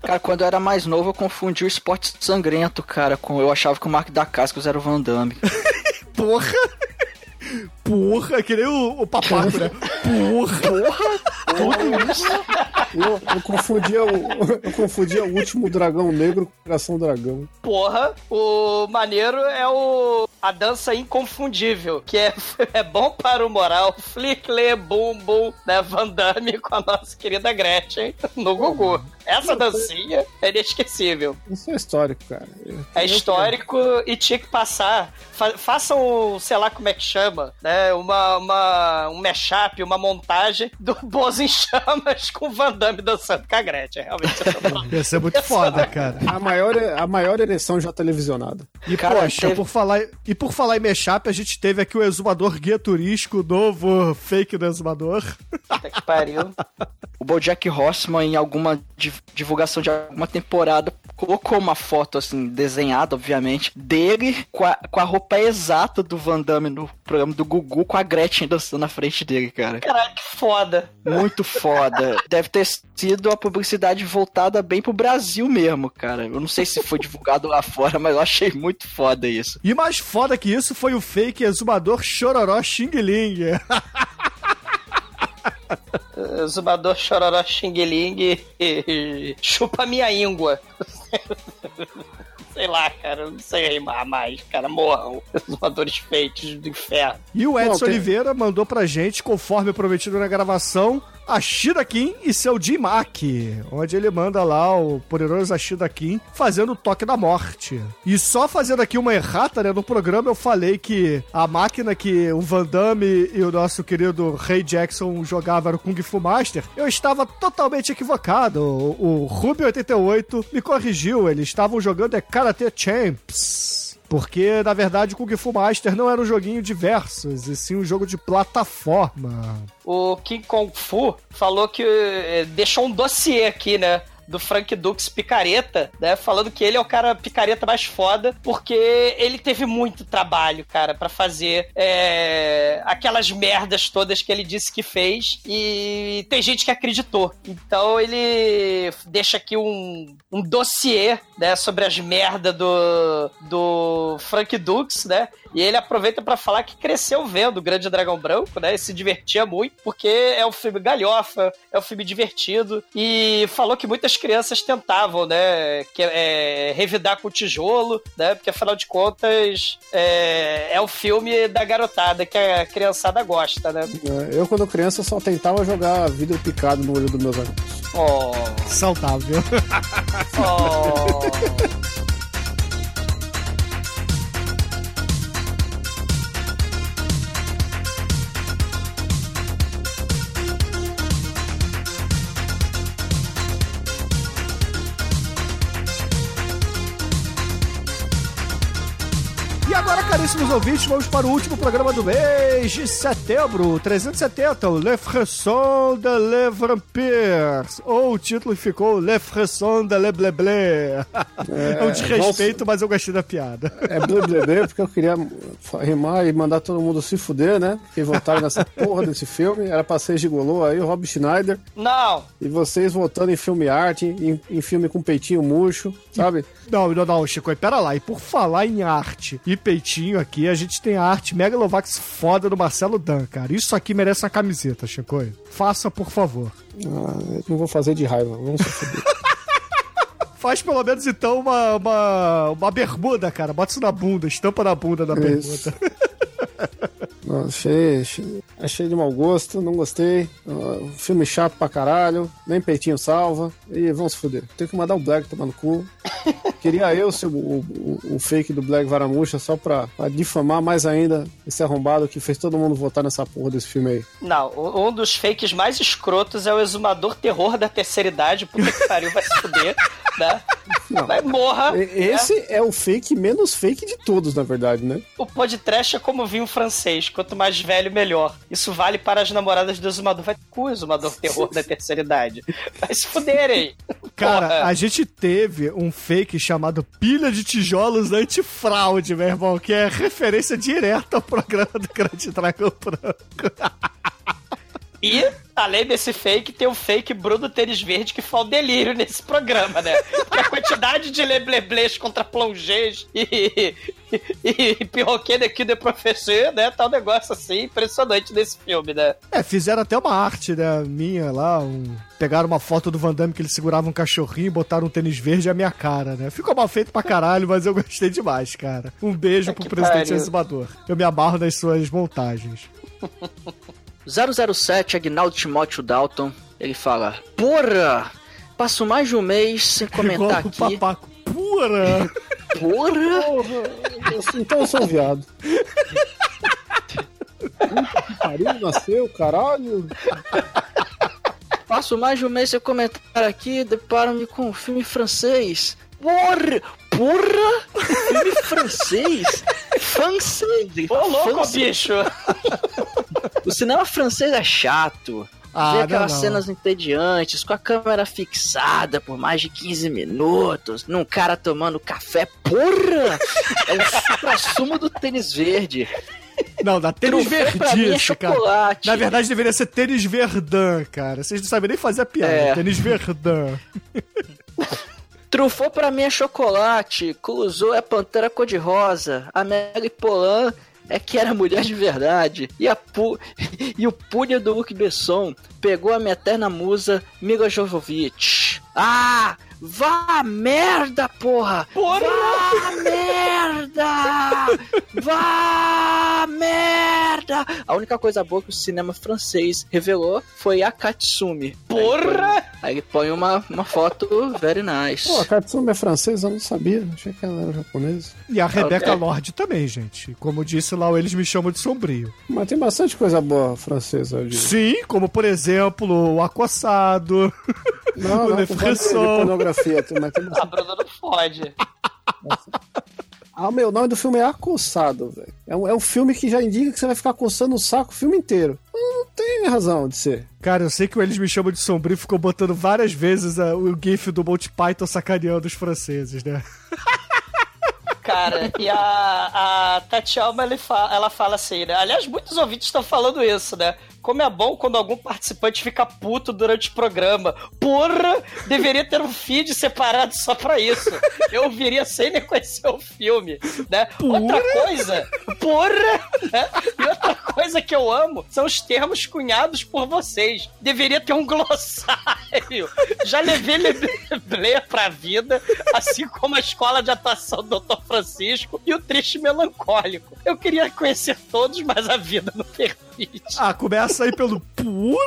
Cara, quando eu era mais novo, eu confundi o esporte sangrento, cara, com. Eu achava que o Mark da Cascos era o Van Damme. [LAUGHS] Porra! Porra, que nem o, o papaco, né? Porra! Eu, eu confundia o, eu confundia o último dragão negro com o coração dragão. Porra, o maneiro é o a dança inconfundível, que é, [LAUGHS] é bom para o moral. Flickle, bum, bum, né? Van Damme com a nossa querida Gretchen no Gugu. Essa dancinha é inesquecível. Isso é histórico, cara. É histórico e tinha que passar. Fa façam, sei lá como é que chama, né? Uma, uma, um mashup, uma montagem do Bozo em Chamas com o Van Damme dançando com a Gretchen. Realmente, é [LAUGHS] Ia ser muito foda, cara. A maior, a maior ereção já televisionada. E Cara, poxa, teve- por falar, e por falar em mashup, a gente teve aqui o exumador guia turístico, o novo fake do exumador. puta que pariu. [LAUGHS] O Bojack Horseman, em alguma div- divulgação de alguma temporada, colocou uma foto, assim, desenhada, obviamente, dele com a, com a roupa exata do Van Damme no programa do Gugu, com a Gretchen dançando na frente dele, cara. Caralho, que foda. Muito foda. [LAUGHS] Deve ter sido a publicidade voltada bem pro Brasil mesmo, cara. Eu não sei se foi divulgado lá fora, mas eu achei muito foda isso. E mais foda que isso foi o fake exumador Chororó Xing Ling. [LAUGHS] Zumbador Chororó Xing Ling e, e chupa minha íngua. Sei lá, cara, não sei rimar mais, cara. Morram. Zumbadores feitos do inferno. E o Edson Não, tem- Oliveira mandou pra gente, conforme prometido na gravação, Ashida Kim e seu J-Mac, onde ele manda lá o poderoso Ashida Kim fazendo o toque da morte. E só fazendo aqui uma errata, né? No programa eu falei que a máquina que o Van Damme e o nosso querido Ray Jackson jogavam era o Kung Fu Master. Eu estava totalmente equivocado. O, o Ruby88 me corrigiu, eles estavam jogando é Karate Champs. Porque, na verdade, Kung Fu Master não era um joguinho de versos, e sim um jogo de plataforma. O King Kong Fu falou que eh, deixou um dossiê aqui, né? Do Frank Dux Picareta, né? Falando que ele é o cara picareta mais foda, porque ele teve muito trabalho, cara, pra fazer é, aquelas merdas todas que ele disse que fez. E tem gente que acreditou. Então ele deixa aqui um, um dossiê, né? Sobre as merdas do, do Frank Dux, né? E ele aproveita pra falar que cresceu vendo o Grande Dragão Branco, né? E se divertia muito, porque é um filme galhofa, é um filme divertido. E falou que muitas crianças tentavam, né? Que, é, revidar com o tijolo, né? Porque afinal de contas é, é o filme da garotada que a criançada gosta, né? É, Eu, quando criança, só tentava jogar vidro picado no olho dos meus amigos. Oh, Saudável. oh. E agora, caríssimos ouvintes, vamos para o último programa do mês de setembro, 370, o Le Fresson de Le Vampires. Ou o título ficou Le Fresson de Le Bleblé. É, um desrespeito, mas eu gostei da piada. É blé blé blé, porque eu queria rimar e mandar todo mundo se fuder, né? Que votaram nessa [LAUGHS] porra desse filme. Era pra ser gigolô aí, o Rob Schneider. Não, E vocês votando em filme arte, em, em filme com peitinho murcho, sabe? Não, não, não, Chico, e pera lá. E por falar em arte e peitinho aqui, a gente tem a arte Megalovax foda do Marcelo Dan, cara. Isso aqui merece uma camiseta, Chico. Faça, por favor. Ah, não vou fazer de raiva, vamos se. [LAUGHS] Faz pelo menos então uma, uma, uma bermuda, cara. Bota isso na bunda, estampa na bunda da bermuda. [LAUGHS] [LAUGHS] Não, achei, achei, de mau gosto, não gostei. Ah, filme chato pra caralho, nem peitinho salva. E vamos se fuder. Tem que mandar o Black tomar no cu. [LAUGHS] Queria eu ser o, o, o fake do Black Varamuxa só pra, pra difamar mais ainda esse arrombado que fez todo mundo votar nessa porra desse filme aí. não. Um dos fakes mais escrotos é o exumador terror da terceira idade. Puta que pariu, vai se fuder, [LAUGHS] né? Não. Vai morra. Esse é o fake menos fake de todos, na verdade, né? O podcast é como vinho francês. Quanto mais velho, melhor. Isso vale para as namoradas do exumador. Vai o exumador terror da terceira idade. Vai se fuderem. Cara, Porra. a gente teve um fake chamado Pilha de Tijolos Antifraude, meu irmão, que é referência direta ao programa do Grande Dragão Branco. [LAUGHS] E, além desse fake, tem o fake Bruno Tênis Verde, que foi um delírio nesse programa, né? Porque a quantidade de lebleblês contra plongês e, e, e pirroquet aqui do professor, né? Tá um negócio assim impressionante nesse filme, né? É, fizeram até uma arte, né, minha lá, um... Pegaram uma foto do Van Damme que ele segurava um cachorrinho, botaram um tênis verde e a minha cara, né? Ficou mal feito pra caralho, mas eu gostei demais, cara. Um beijo É pro presidente pariu. Eu me amarro nas suas montagens. [LAUGHS] 007 Agnaldo Timóteo Dalton, ele fala: Porra! Passo mais de um mês sem [LAUGHS] comentar Igual o aqui. papaco. Pura! [LAUGHS] Porra! Então eu sou um viado. Puta que pariu, nasceu, caralho. Passo mais de um mês sem comentar aqui, deparo-me com um filme francês. Porra! Porra! Filme francês? Francês! Ô, louco, bicho! [LAUGHS] O cinema francês é chato. Ah, não, aquelas não. cenas entediantes, com a câmera fixada por mais de 15 minutos, num cara tomando café. Porra! É o supra-sumo do tênis verde. Não, da tênis mim é verdice, cara. chocolate. Na verdade, deveria ser tênis verdã, cara. Vocês não sabem nem fazer a piada. É. Tênis verdã. Truffaut pra mim é chocolate, Clouseau é pantera cor-de-rosa, a Mary Polan é que era mulher de verdade, e, a pu... [LAUGHS] e o punho do Luc Besson pegou a minha eterna musa Mila Jovovich. Ah! Vá a merda, porra! Porra! Vá a merda! Vá a merda! A única coisa boa que o cinema francês revelou foi a Katsumi. Porra! Aí ele põe uma, uma foto very nice. Pô, a Katsumi é francesa, eu não sabia. Achei que ela era japonesa. E a Rebecca Ok. Lorde também, gente. Como disse lá, eles me chamam de sombrio. Mas tem bastante coisa boa francesa, eu digo. Sim, como por exemplo, o acossado. Não, [LAUGHS] O não, Com bastante Fresson. pornografia. tem- Mas tem A. Bruno não fode. Ah, meu, o nome do filme é Acossado, velho. É um, é um filme que já indica que você vai ficar coçando o saco o filme inteiro. Não, tem razão de ser. Cara, eu sei que o Eles Me Chamam de Sombrio ficou botando várias vezes ah, o gif do Monty Python sacaneando os franceses, né? Cara, e a, a Tatiana, ela fala assim, né? Aliás, muitos ouvintes estão falando isso, né? Como é bom quando algum participante fica puto durante o programa. Porra, deveria ter um feed separado só pra isso. Eu viria sem nem conhecer o filme, né? Outra coisa, porra, né? E outra coisa que eu amo são os termos cunhados por vocês. Deveria ter um glossário. Já levei Leblé pra vida, assim como a escola de atuação do Dr. Francisco e o triste melancólico. Eu queria conhecer todos, mas a vida não permite. Ah, começa aí pelo pura.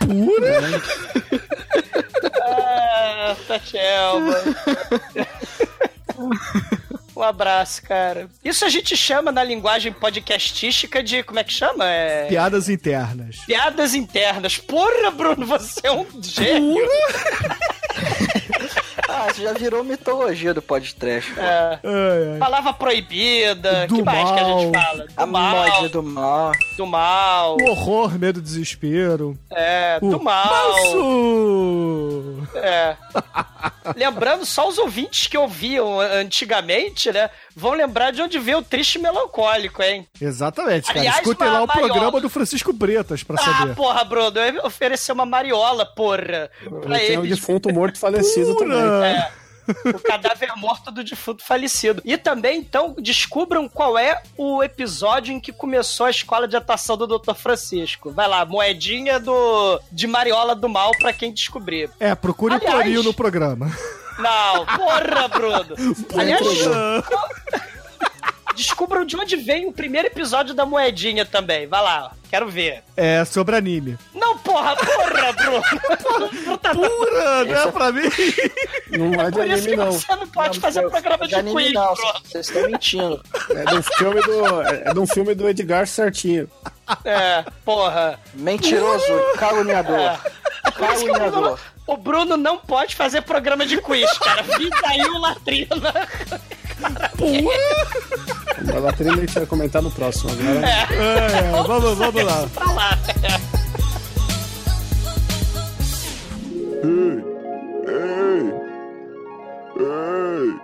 pura. Ah, Tatielma. Um abraço, cara. Isso a gente chama na linguagem podcastística de. Como é que chama? É. Piadas internas. Piadas internas. Porra, Bruno, você é um gênio. Ah, isso já virou mitologia do podcast. É. Ai. Palavra proibida. Do que mais que a gente mal. fala? Do A mal. do mal. Do mal. O horror, medo, desespero. É, O do mal. Manso! É. [LAUGHS] Lembrando, só os ouvintes que ouviam antigamente, né? Vão lembrar de onde veio o triste melancólico, hein? Exatamente, cara. Aliás, Escutem lá o mariola. programa do Francisco Bretas pra Ah, saber. porra, Bruno, eu ia oferecer uma mariola, porra. Pra Tem um eles. defunto morto falecido também. É. [LAUGHS] O cadáver morto do defunto falecido. E também, então, descubram qual é o episódio em que começou a escola de atuação do Dr. Francisco. Vai lá, moedinha do de Mariola do Mal pra quem descobrir. É, procure Aliás- o Torinho no programa. Não, porra, Bruno. [LAUGHS] Aliás. Descubram de onde vem o primeiro episódio da moedinha também. Vai lá, quero ver. É, sobre anime. Não, porra, porra, Bruno. Tá- [LAUGHS] Pura, não é pra mim? Não é de Por isso anime, que não. você não pode fazer programa de, de anime quiz, não, Bruno. vocês estão mentindo. É de um filme do, é de um filme do Edgar certinho. É, porra. Mentiroso, caluniador. É. Caluniador. o Bruno não pode fazer programa de quiz, cara. Fica aí o Latrina. [LAUGHS] A bateria a gente vai comentar no próximo agora. É, é, vamos, vamos lá. Lá. Ei, ei, ei.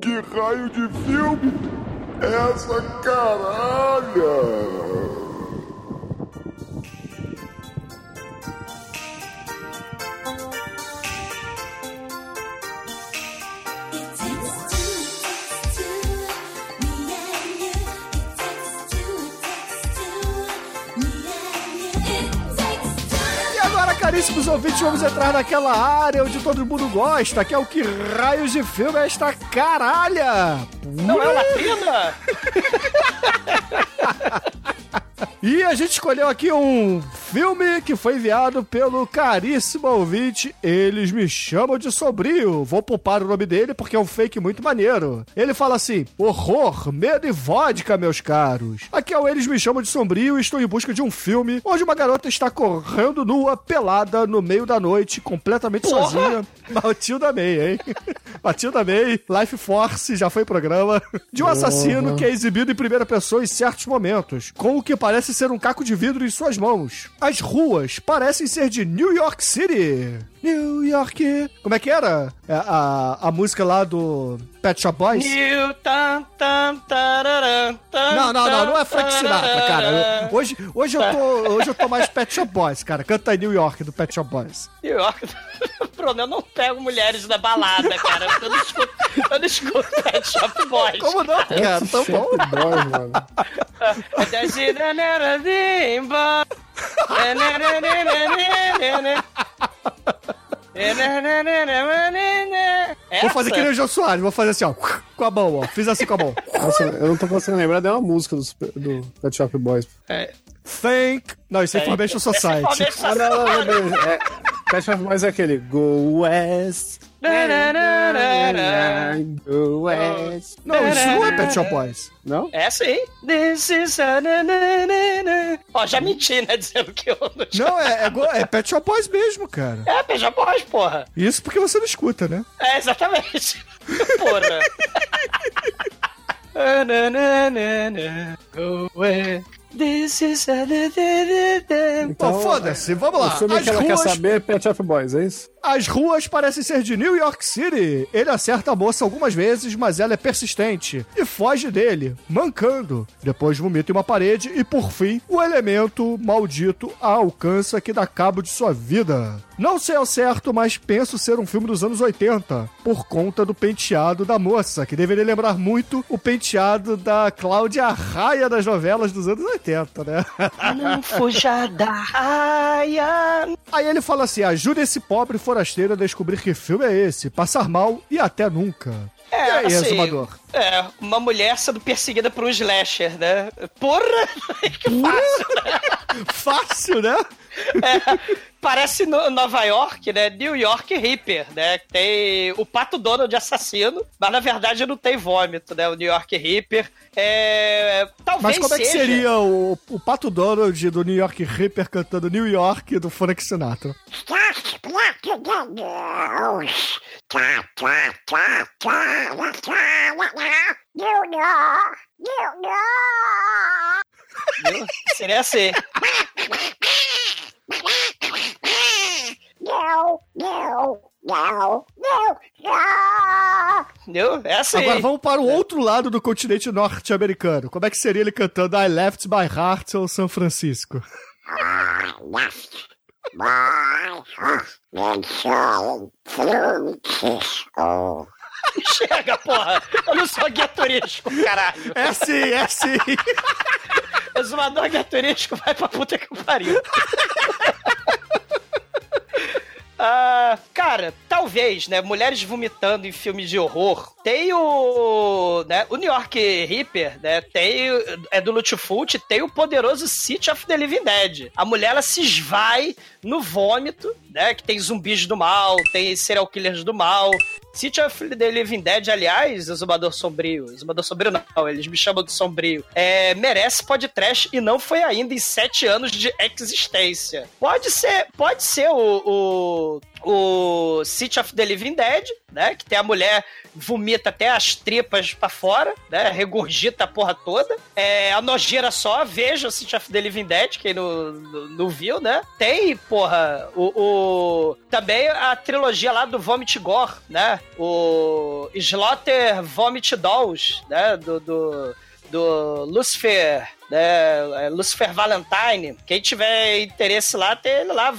Que raio de filme é essa caralho? Caríssimos ouvintes, vamos entrar naquela área onde todo mundo gosta, que é o que raios de filme é esta caralha. Não é latrina? [LAUGHS] E a gente escolheu aqui um filme que foi enviado pelo caríssimo ouvinte. Eles me chamam de sobrio. Vou poupar o nome dele porque é um fake muito maneiro. Ele fala assim: horror, medo e vodka, meus caros. Aqui é o Eles Me Chamam de Sombrio e estou em busca de um filme onde uma garota está correndo nua, pelada, no meio da noite, completamente Porra! sozinha. Matilda May, hein? [LAUGHS] Matilda May, Life Force, já foi programa. De um assassino que é exibido em primeira pessoa em certos momentos, com o que parece ser um caco de vidro em suas mãos. As ruas parecem ser de New York City. New York. Como é que era? É, a, a música lá do Pet Shop Boys? Não, não, não, não é Frank Sinatra, cara. Eu- hoje, hoje, eu tô, hoje eu tô mais Pet Shop Boys, cara. Canta aí New York do Pet Shop Boys. New York. Bruno, eu não pego mulheres da balada, cara. Eu não escuto, eu não escuto Pet Shop Boys. Como não, cara? Tão bom. Boy, mano. Vou fazer que nem o Jô Soares, vou fazer assim, ó. Com a mão, ó. Fiz assim com a mão. [LAUGHS] Nossa, eu não tô conseguindo lembrar de uma música do, Super- do Pet Shop Boys. Thank. Não, isso é Information Society. Ah, não, não, não, beleza. É, Pet Shop Boys é aquele Go West. West. Não, isso não é Pet Shop Boys. Não? É sim. This is a na, na, na, na. Ó, já menti, né? Dizendo que eu não Não, é, é, é Pet Shop Boys mesmo, cara. É, Pet Shop Boys, porra. Isso porque você não escuta, né? É, exatamente. [LAUGHS] Porra. [LAUGHS] Na, na, na, na. Go away. This is a. Bom, foda-se, vamos O lá. filme As que ela quer ruas, saber é Pet Shop Boys, é isso? as ruas parecem ser de New York City. Ele acerta a moça algumas vezes, mas ela é persistente e foge dele, mancando. Depois vomita em uma parede e, por fim, o elemento maldito a alcança que dá cabo de sua vida. Não sei ao certo, mas penso ser um filme dos anos 80, por conta do penteado da moça, que deveria lembrar muito o penteado da Cláudia Raia das novelas dos anos 80, né? Não fuja da raia. Aí ele fala assim: ajude esse pobre forasteiro a descobrir que filme é esse, passar mal e até nunca. É, e aí, assim? É, uma mulher sendo perseguida por um slasher, né? Porra! [LAUGHS] Que fácil, né? [LAUGHS] Fácil, né? É, parece no- Nova York, né? New York Reaper, né? Tem o Pato Donald assassino, mas na verdade não tem vômito, né? O New York Reaper. É, talvez Mas como é que seja- seria o, o Pato Donald do New York Reaper cantando New York do Frank Sinatra? Seria assim. [LAUGHS] Entendeu? É assim. Agora vamos para o outro lado do continente norte-americano. Como é que seria ele cantando I Left My Heart ou São Francisco? Chega, porra! Eu não sou guia turístico, caralho. É sim, é sim. [LAUGHS] Exumador guia turístico vai pra puta que pariu. [LAUGHS] Ah, cara, talvez, né? Mulheres vomitando em filmes de horror. Tem o. Né, o New York Reaper, né? Tem. É do Lutfult, tem o poderoso City of the Living Dead. A mulher ela se esvai no vômito, né? Que tem zumbis do mal, tem serial killers do mal. City of the Living Dead, aliás, Exumador Sombrio. Exumador Sombrio não, eles me chamam de Sombrio. É, merece podcast e não foi ainda em sete anos de existência. Pode ser, pode ser o, o o City of the Living Dead, né? Que tem a mulher vomita até as tripas pra fora, né? Regurgita a porra toda. É, a nojeira só, veja o City of the Living Dead, quem não, não, não viu, né? Tem, porra, o, o- Também a trilogia lá do Vomit Gore, né? O Slaughter Vomit Dolls, né? Do. do do Lucifer, né? é, Lucifer Valentine. Quem tiver interesse lá, tem ele lá,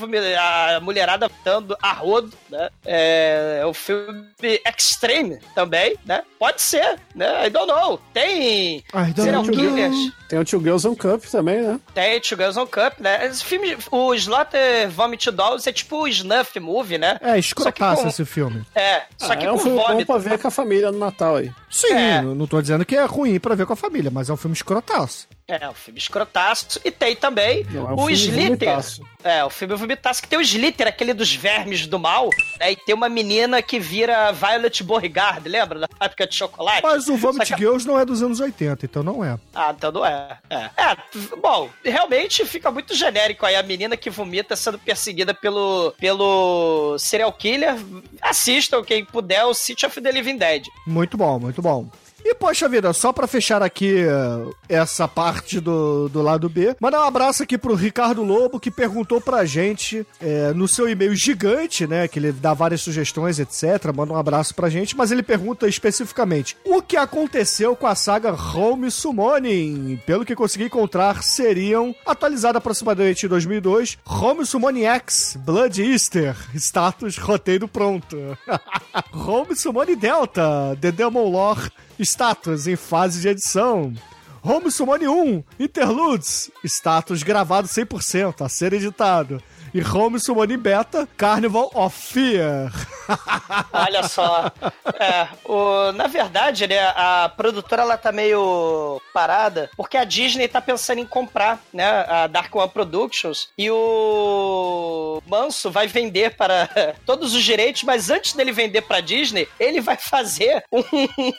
a mulherada dando a rodo, né? É, é o filme Extreme também, né? Pode ser, né? I don't know. Tem I don't serial know. killers. Tem o Two Girls on Cup também, né? Tem Two Girls on Cup, né? Esse filme, o Slaughter Vomit Dolls é tipo o Snuff Movie, né? É, escrotaço com- esse filme. É, só Ah, que é um com filme bom vômito. pra ver com a família no Natal aí. Sim, É. não tô dizendo que é ruim pra ver com a família, mas é um filme escrotaço. É, o filme escrotaço. E tem também Não, é o filme Slither. É, o filme vomitaço, que tem o Slither, aquele dos vermes do mal, né? E tem uma menina que vira Violet Beauregard, lembra? Da fábrica de chocolate. Mas o Vomit que- Girls não é dos anos 80, então não é. Ah, então não é. é. É, bom, realmente fica muito genérico aí a menina que vomita sendo perseguida pelo, pelo serial killer. Assistam, quem puder, o City of the Living Dead. Muito bom, muito bom. E, poxa vida, só pra fechar aqui eh, essa parte do, do lado B, mandar um abraço aqui pro Ricardo Lobo, que perguntou pra gente eh, no seu e-mail gigante, né, que ele dá várias sugestões, etc, manda um abraço pra gente, mas ele pergunta especificamente o que aconteceu com a saga Home Summoning. Pelo que consegui encontrar, seriam, atualizada aproximadamente em 2002, Home Summoning X, Blood Easter, status roteiro pronto. [LAUGHS] Home Summoning Delta, The Demon Lore, status em fase de edição. Home Summon 1, Interludes, status gravado 100%, a ser editado. E Home Summon Beta, Carnival of Fear. [LAUGHS] Olha só. É, o, na verdade, né, a produtora ela tá meio parada porque a Disney tá pensando em comprar, né, a Dark One Productions e o Manso vai vender para [LAUGHS] todos os direitos, mas antes dele vender pra Disney, ele vai fazer um,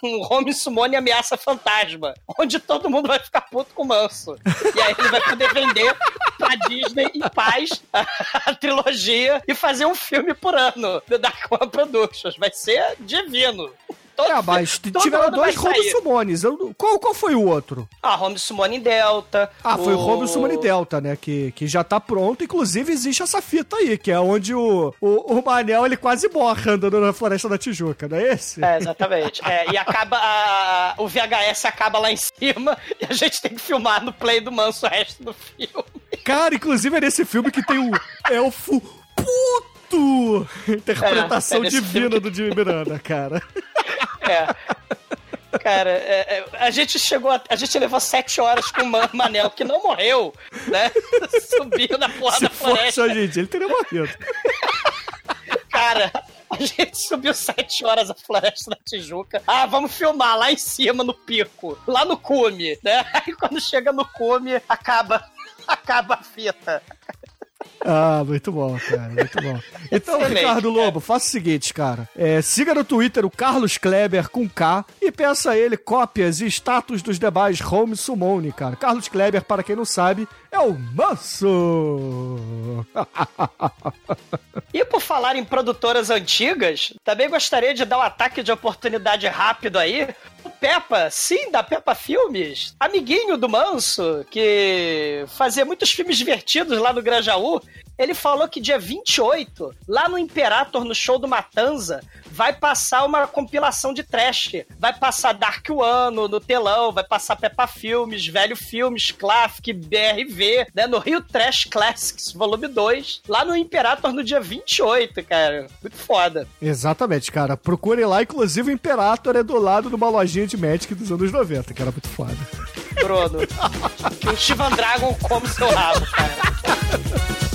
um Home Summon Ameaça Fantasma, onde todo mundo vai ficar puto com o Manso. E aí ele vai poder vender pra Disney em paz [LAUGHS] [LAUGHS] a, trilogia e fazer um filme por ano da Dark One Productions. Vai ser divino. Todo, É, mas [LAUGHS] tiveram dois Home. Summones. Qual, qual foi o outro? Ah, Home Summon Delta. Ah, foi o Home Summon Delta, né? Que, que já tá pronto. Inclusive, existe essa fita aí, que é onde o, o, o Manel ele quase morre andando na Floresta da Tijuca, não é esse? É, exatamente. É, e acaba a- o VHS acaba lá em cima [LAUGHS] e a gente tem que filmar no play do Manso o resto do filme. Cara, inclusive é nesse filme que tem o elfo puto! Interpretação É, é divina filme do Jimmy Miranda, cara. É. Cara, é, é, a gente chegou, a, a gente levou sete horas com o Man- Manel, que não morreu, né? [LAUGHS] Subiu na porra Se da floresta. fosse a gente, ele teria morrido. Cara, a gente subiu sete horas a Floresta da Tijuca. Ah, vamos filmar lá em cima, no pico. Lá no cume, né? Aí quando chega no cume, acaba, [LAUGHS] acaba a fita. Ah, muito bom, cara, muito bom. [LAUGHS] Então, Excelente, Ricardo cara. Lobo, faça o seguinte, cara. É, siga no Twitter o Carlos Kleber com K e peça a ele cópias e status dos demais Home Summon, cara. Carlos Kleber, para quem não sabe, é o Manso. [LAUGHS] E por falar em produtoras antigas, também gostaria de dar um ataque de oportunidade rápido aí. Peppa, sim, da Peppa Filmes, amiguinho do Manso, que fazia muitos filmes divertidos lá no Grajaú, ele falou que dia 28, lá no Imperator, no show do Matanza, vai passar uma compilação de trash. Vai passar Dark One no, no telão, vai passar Peppa Filmes, Velho Filmes, Classic, BRV, né? No Rio Trash Classics, volume 2, lá no Imperator no dia 28, cara. Muito foda. Exatamente, cara. Procure lá, inclusive o Imperator é do lado de uma lojinha de Magic dos anos 90, que era muito foda. Bruno. que o Shivan Dragon come seu rabo, cara. [LAUGHS]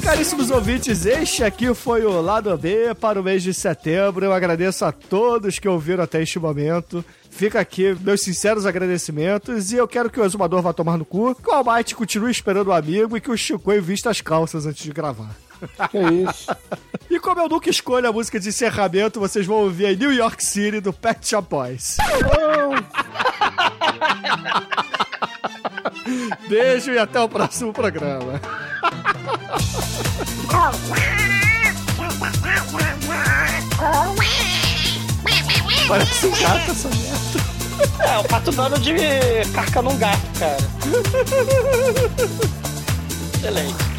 caríssimos ouvintes, este aqui foi o Lado B para o mês de setembro. Eu agradeço a todos que ouviram até este momento. Fica aqui meus sinceros agradecimentos e eu quero que o Exumador vá tomar no cu, que o Almighty continue esperando o amigo e que o Chicoio vista as calças antes de gravar. Que é isso? [LAUGHS] e como eu nunca escolho a música de encerramento, vocês vão ouvir a New York City do Pet Shop Boys. Beijo e até o próximo programa. Parece um gato essa merda. É, o pato dando de carca num gato, cara. Excelente.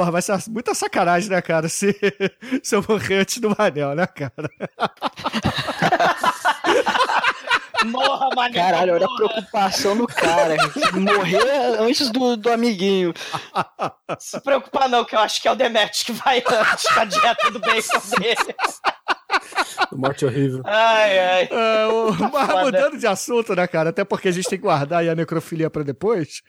Porra, vai ser muita sacanagem, né, cara? Se, [LAUGHS] se eu morrer antes do Manel, né, cara? Morra, mané. Caralho, olha a preocupação do cara. Morrer antes do, do amiguinho. [LAUGHS] Se preocupar não, que eu acho que é o Demet que vai antes com a dieta do bacon dele. [LAUGHS] Morte horrível. Ai, ai. É, o- mas foda. mudando de assunto, né, cara? Até porque a gente tem que guardar aí a necrofilia pra depois.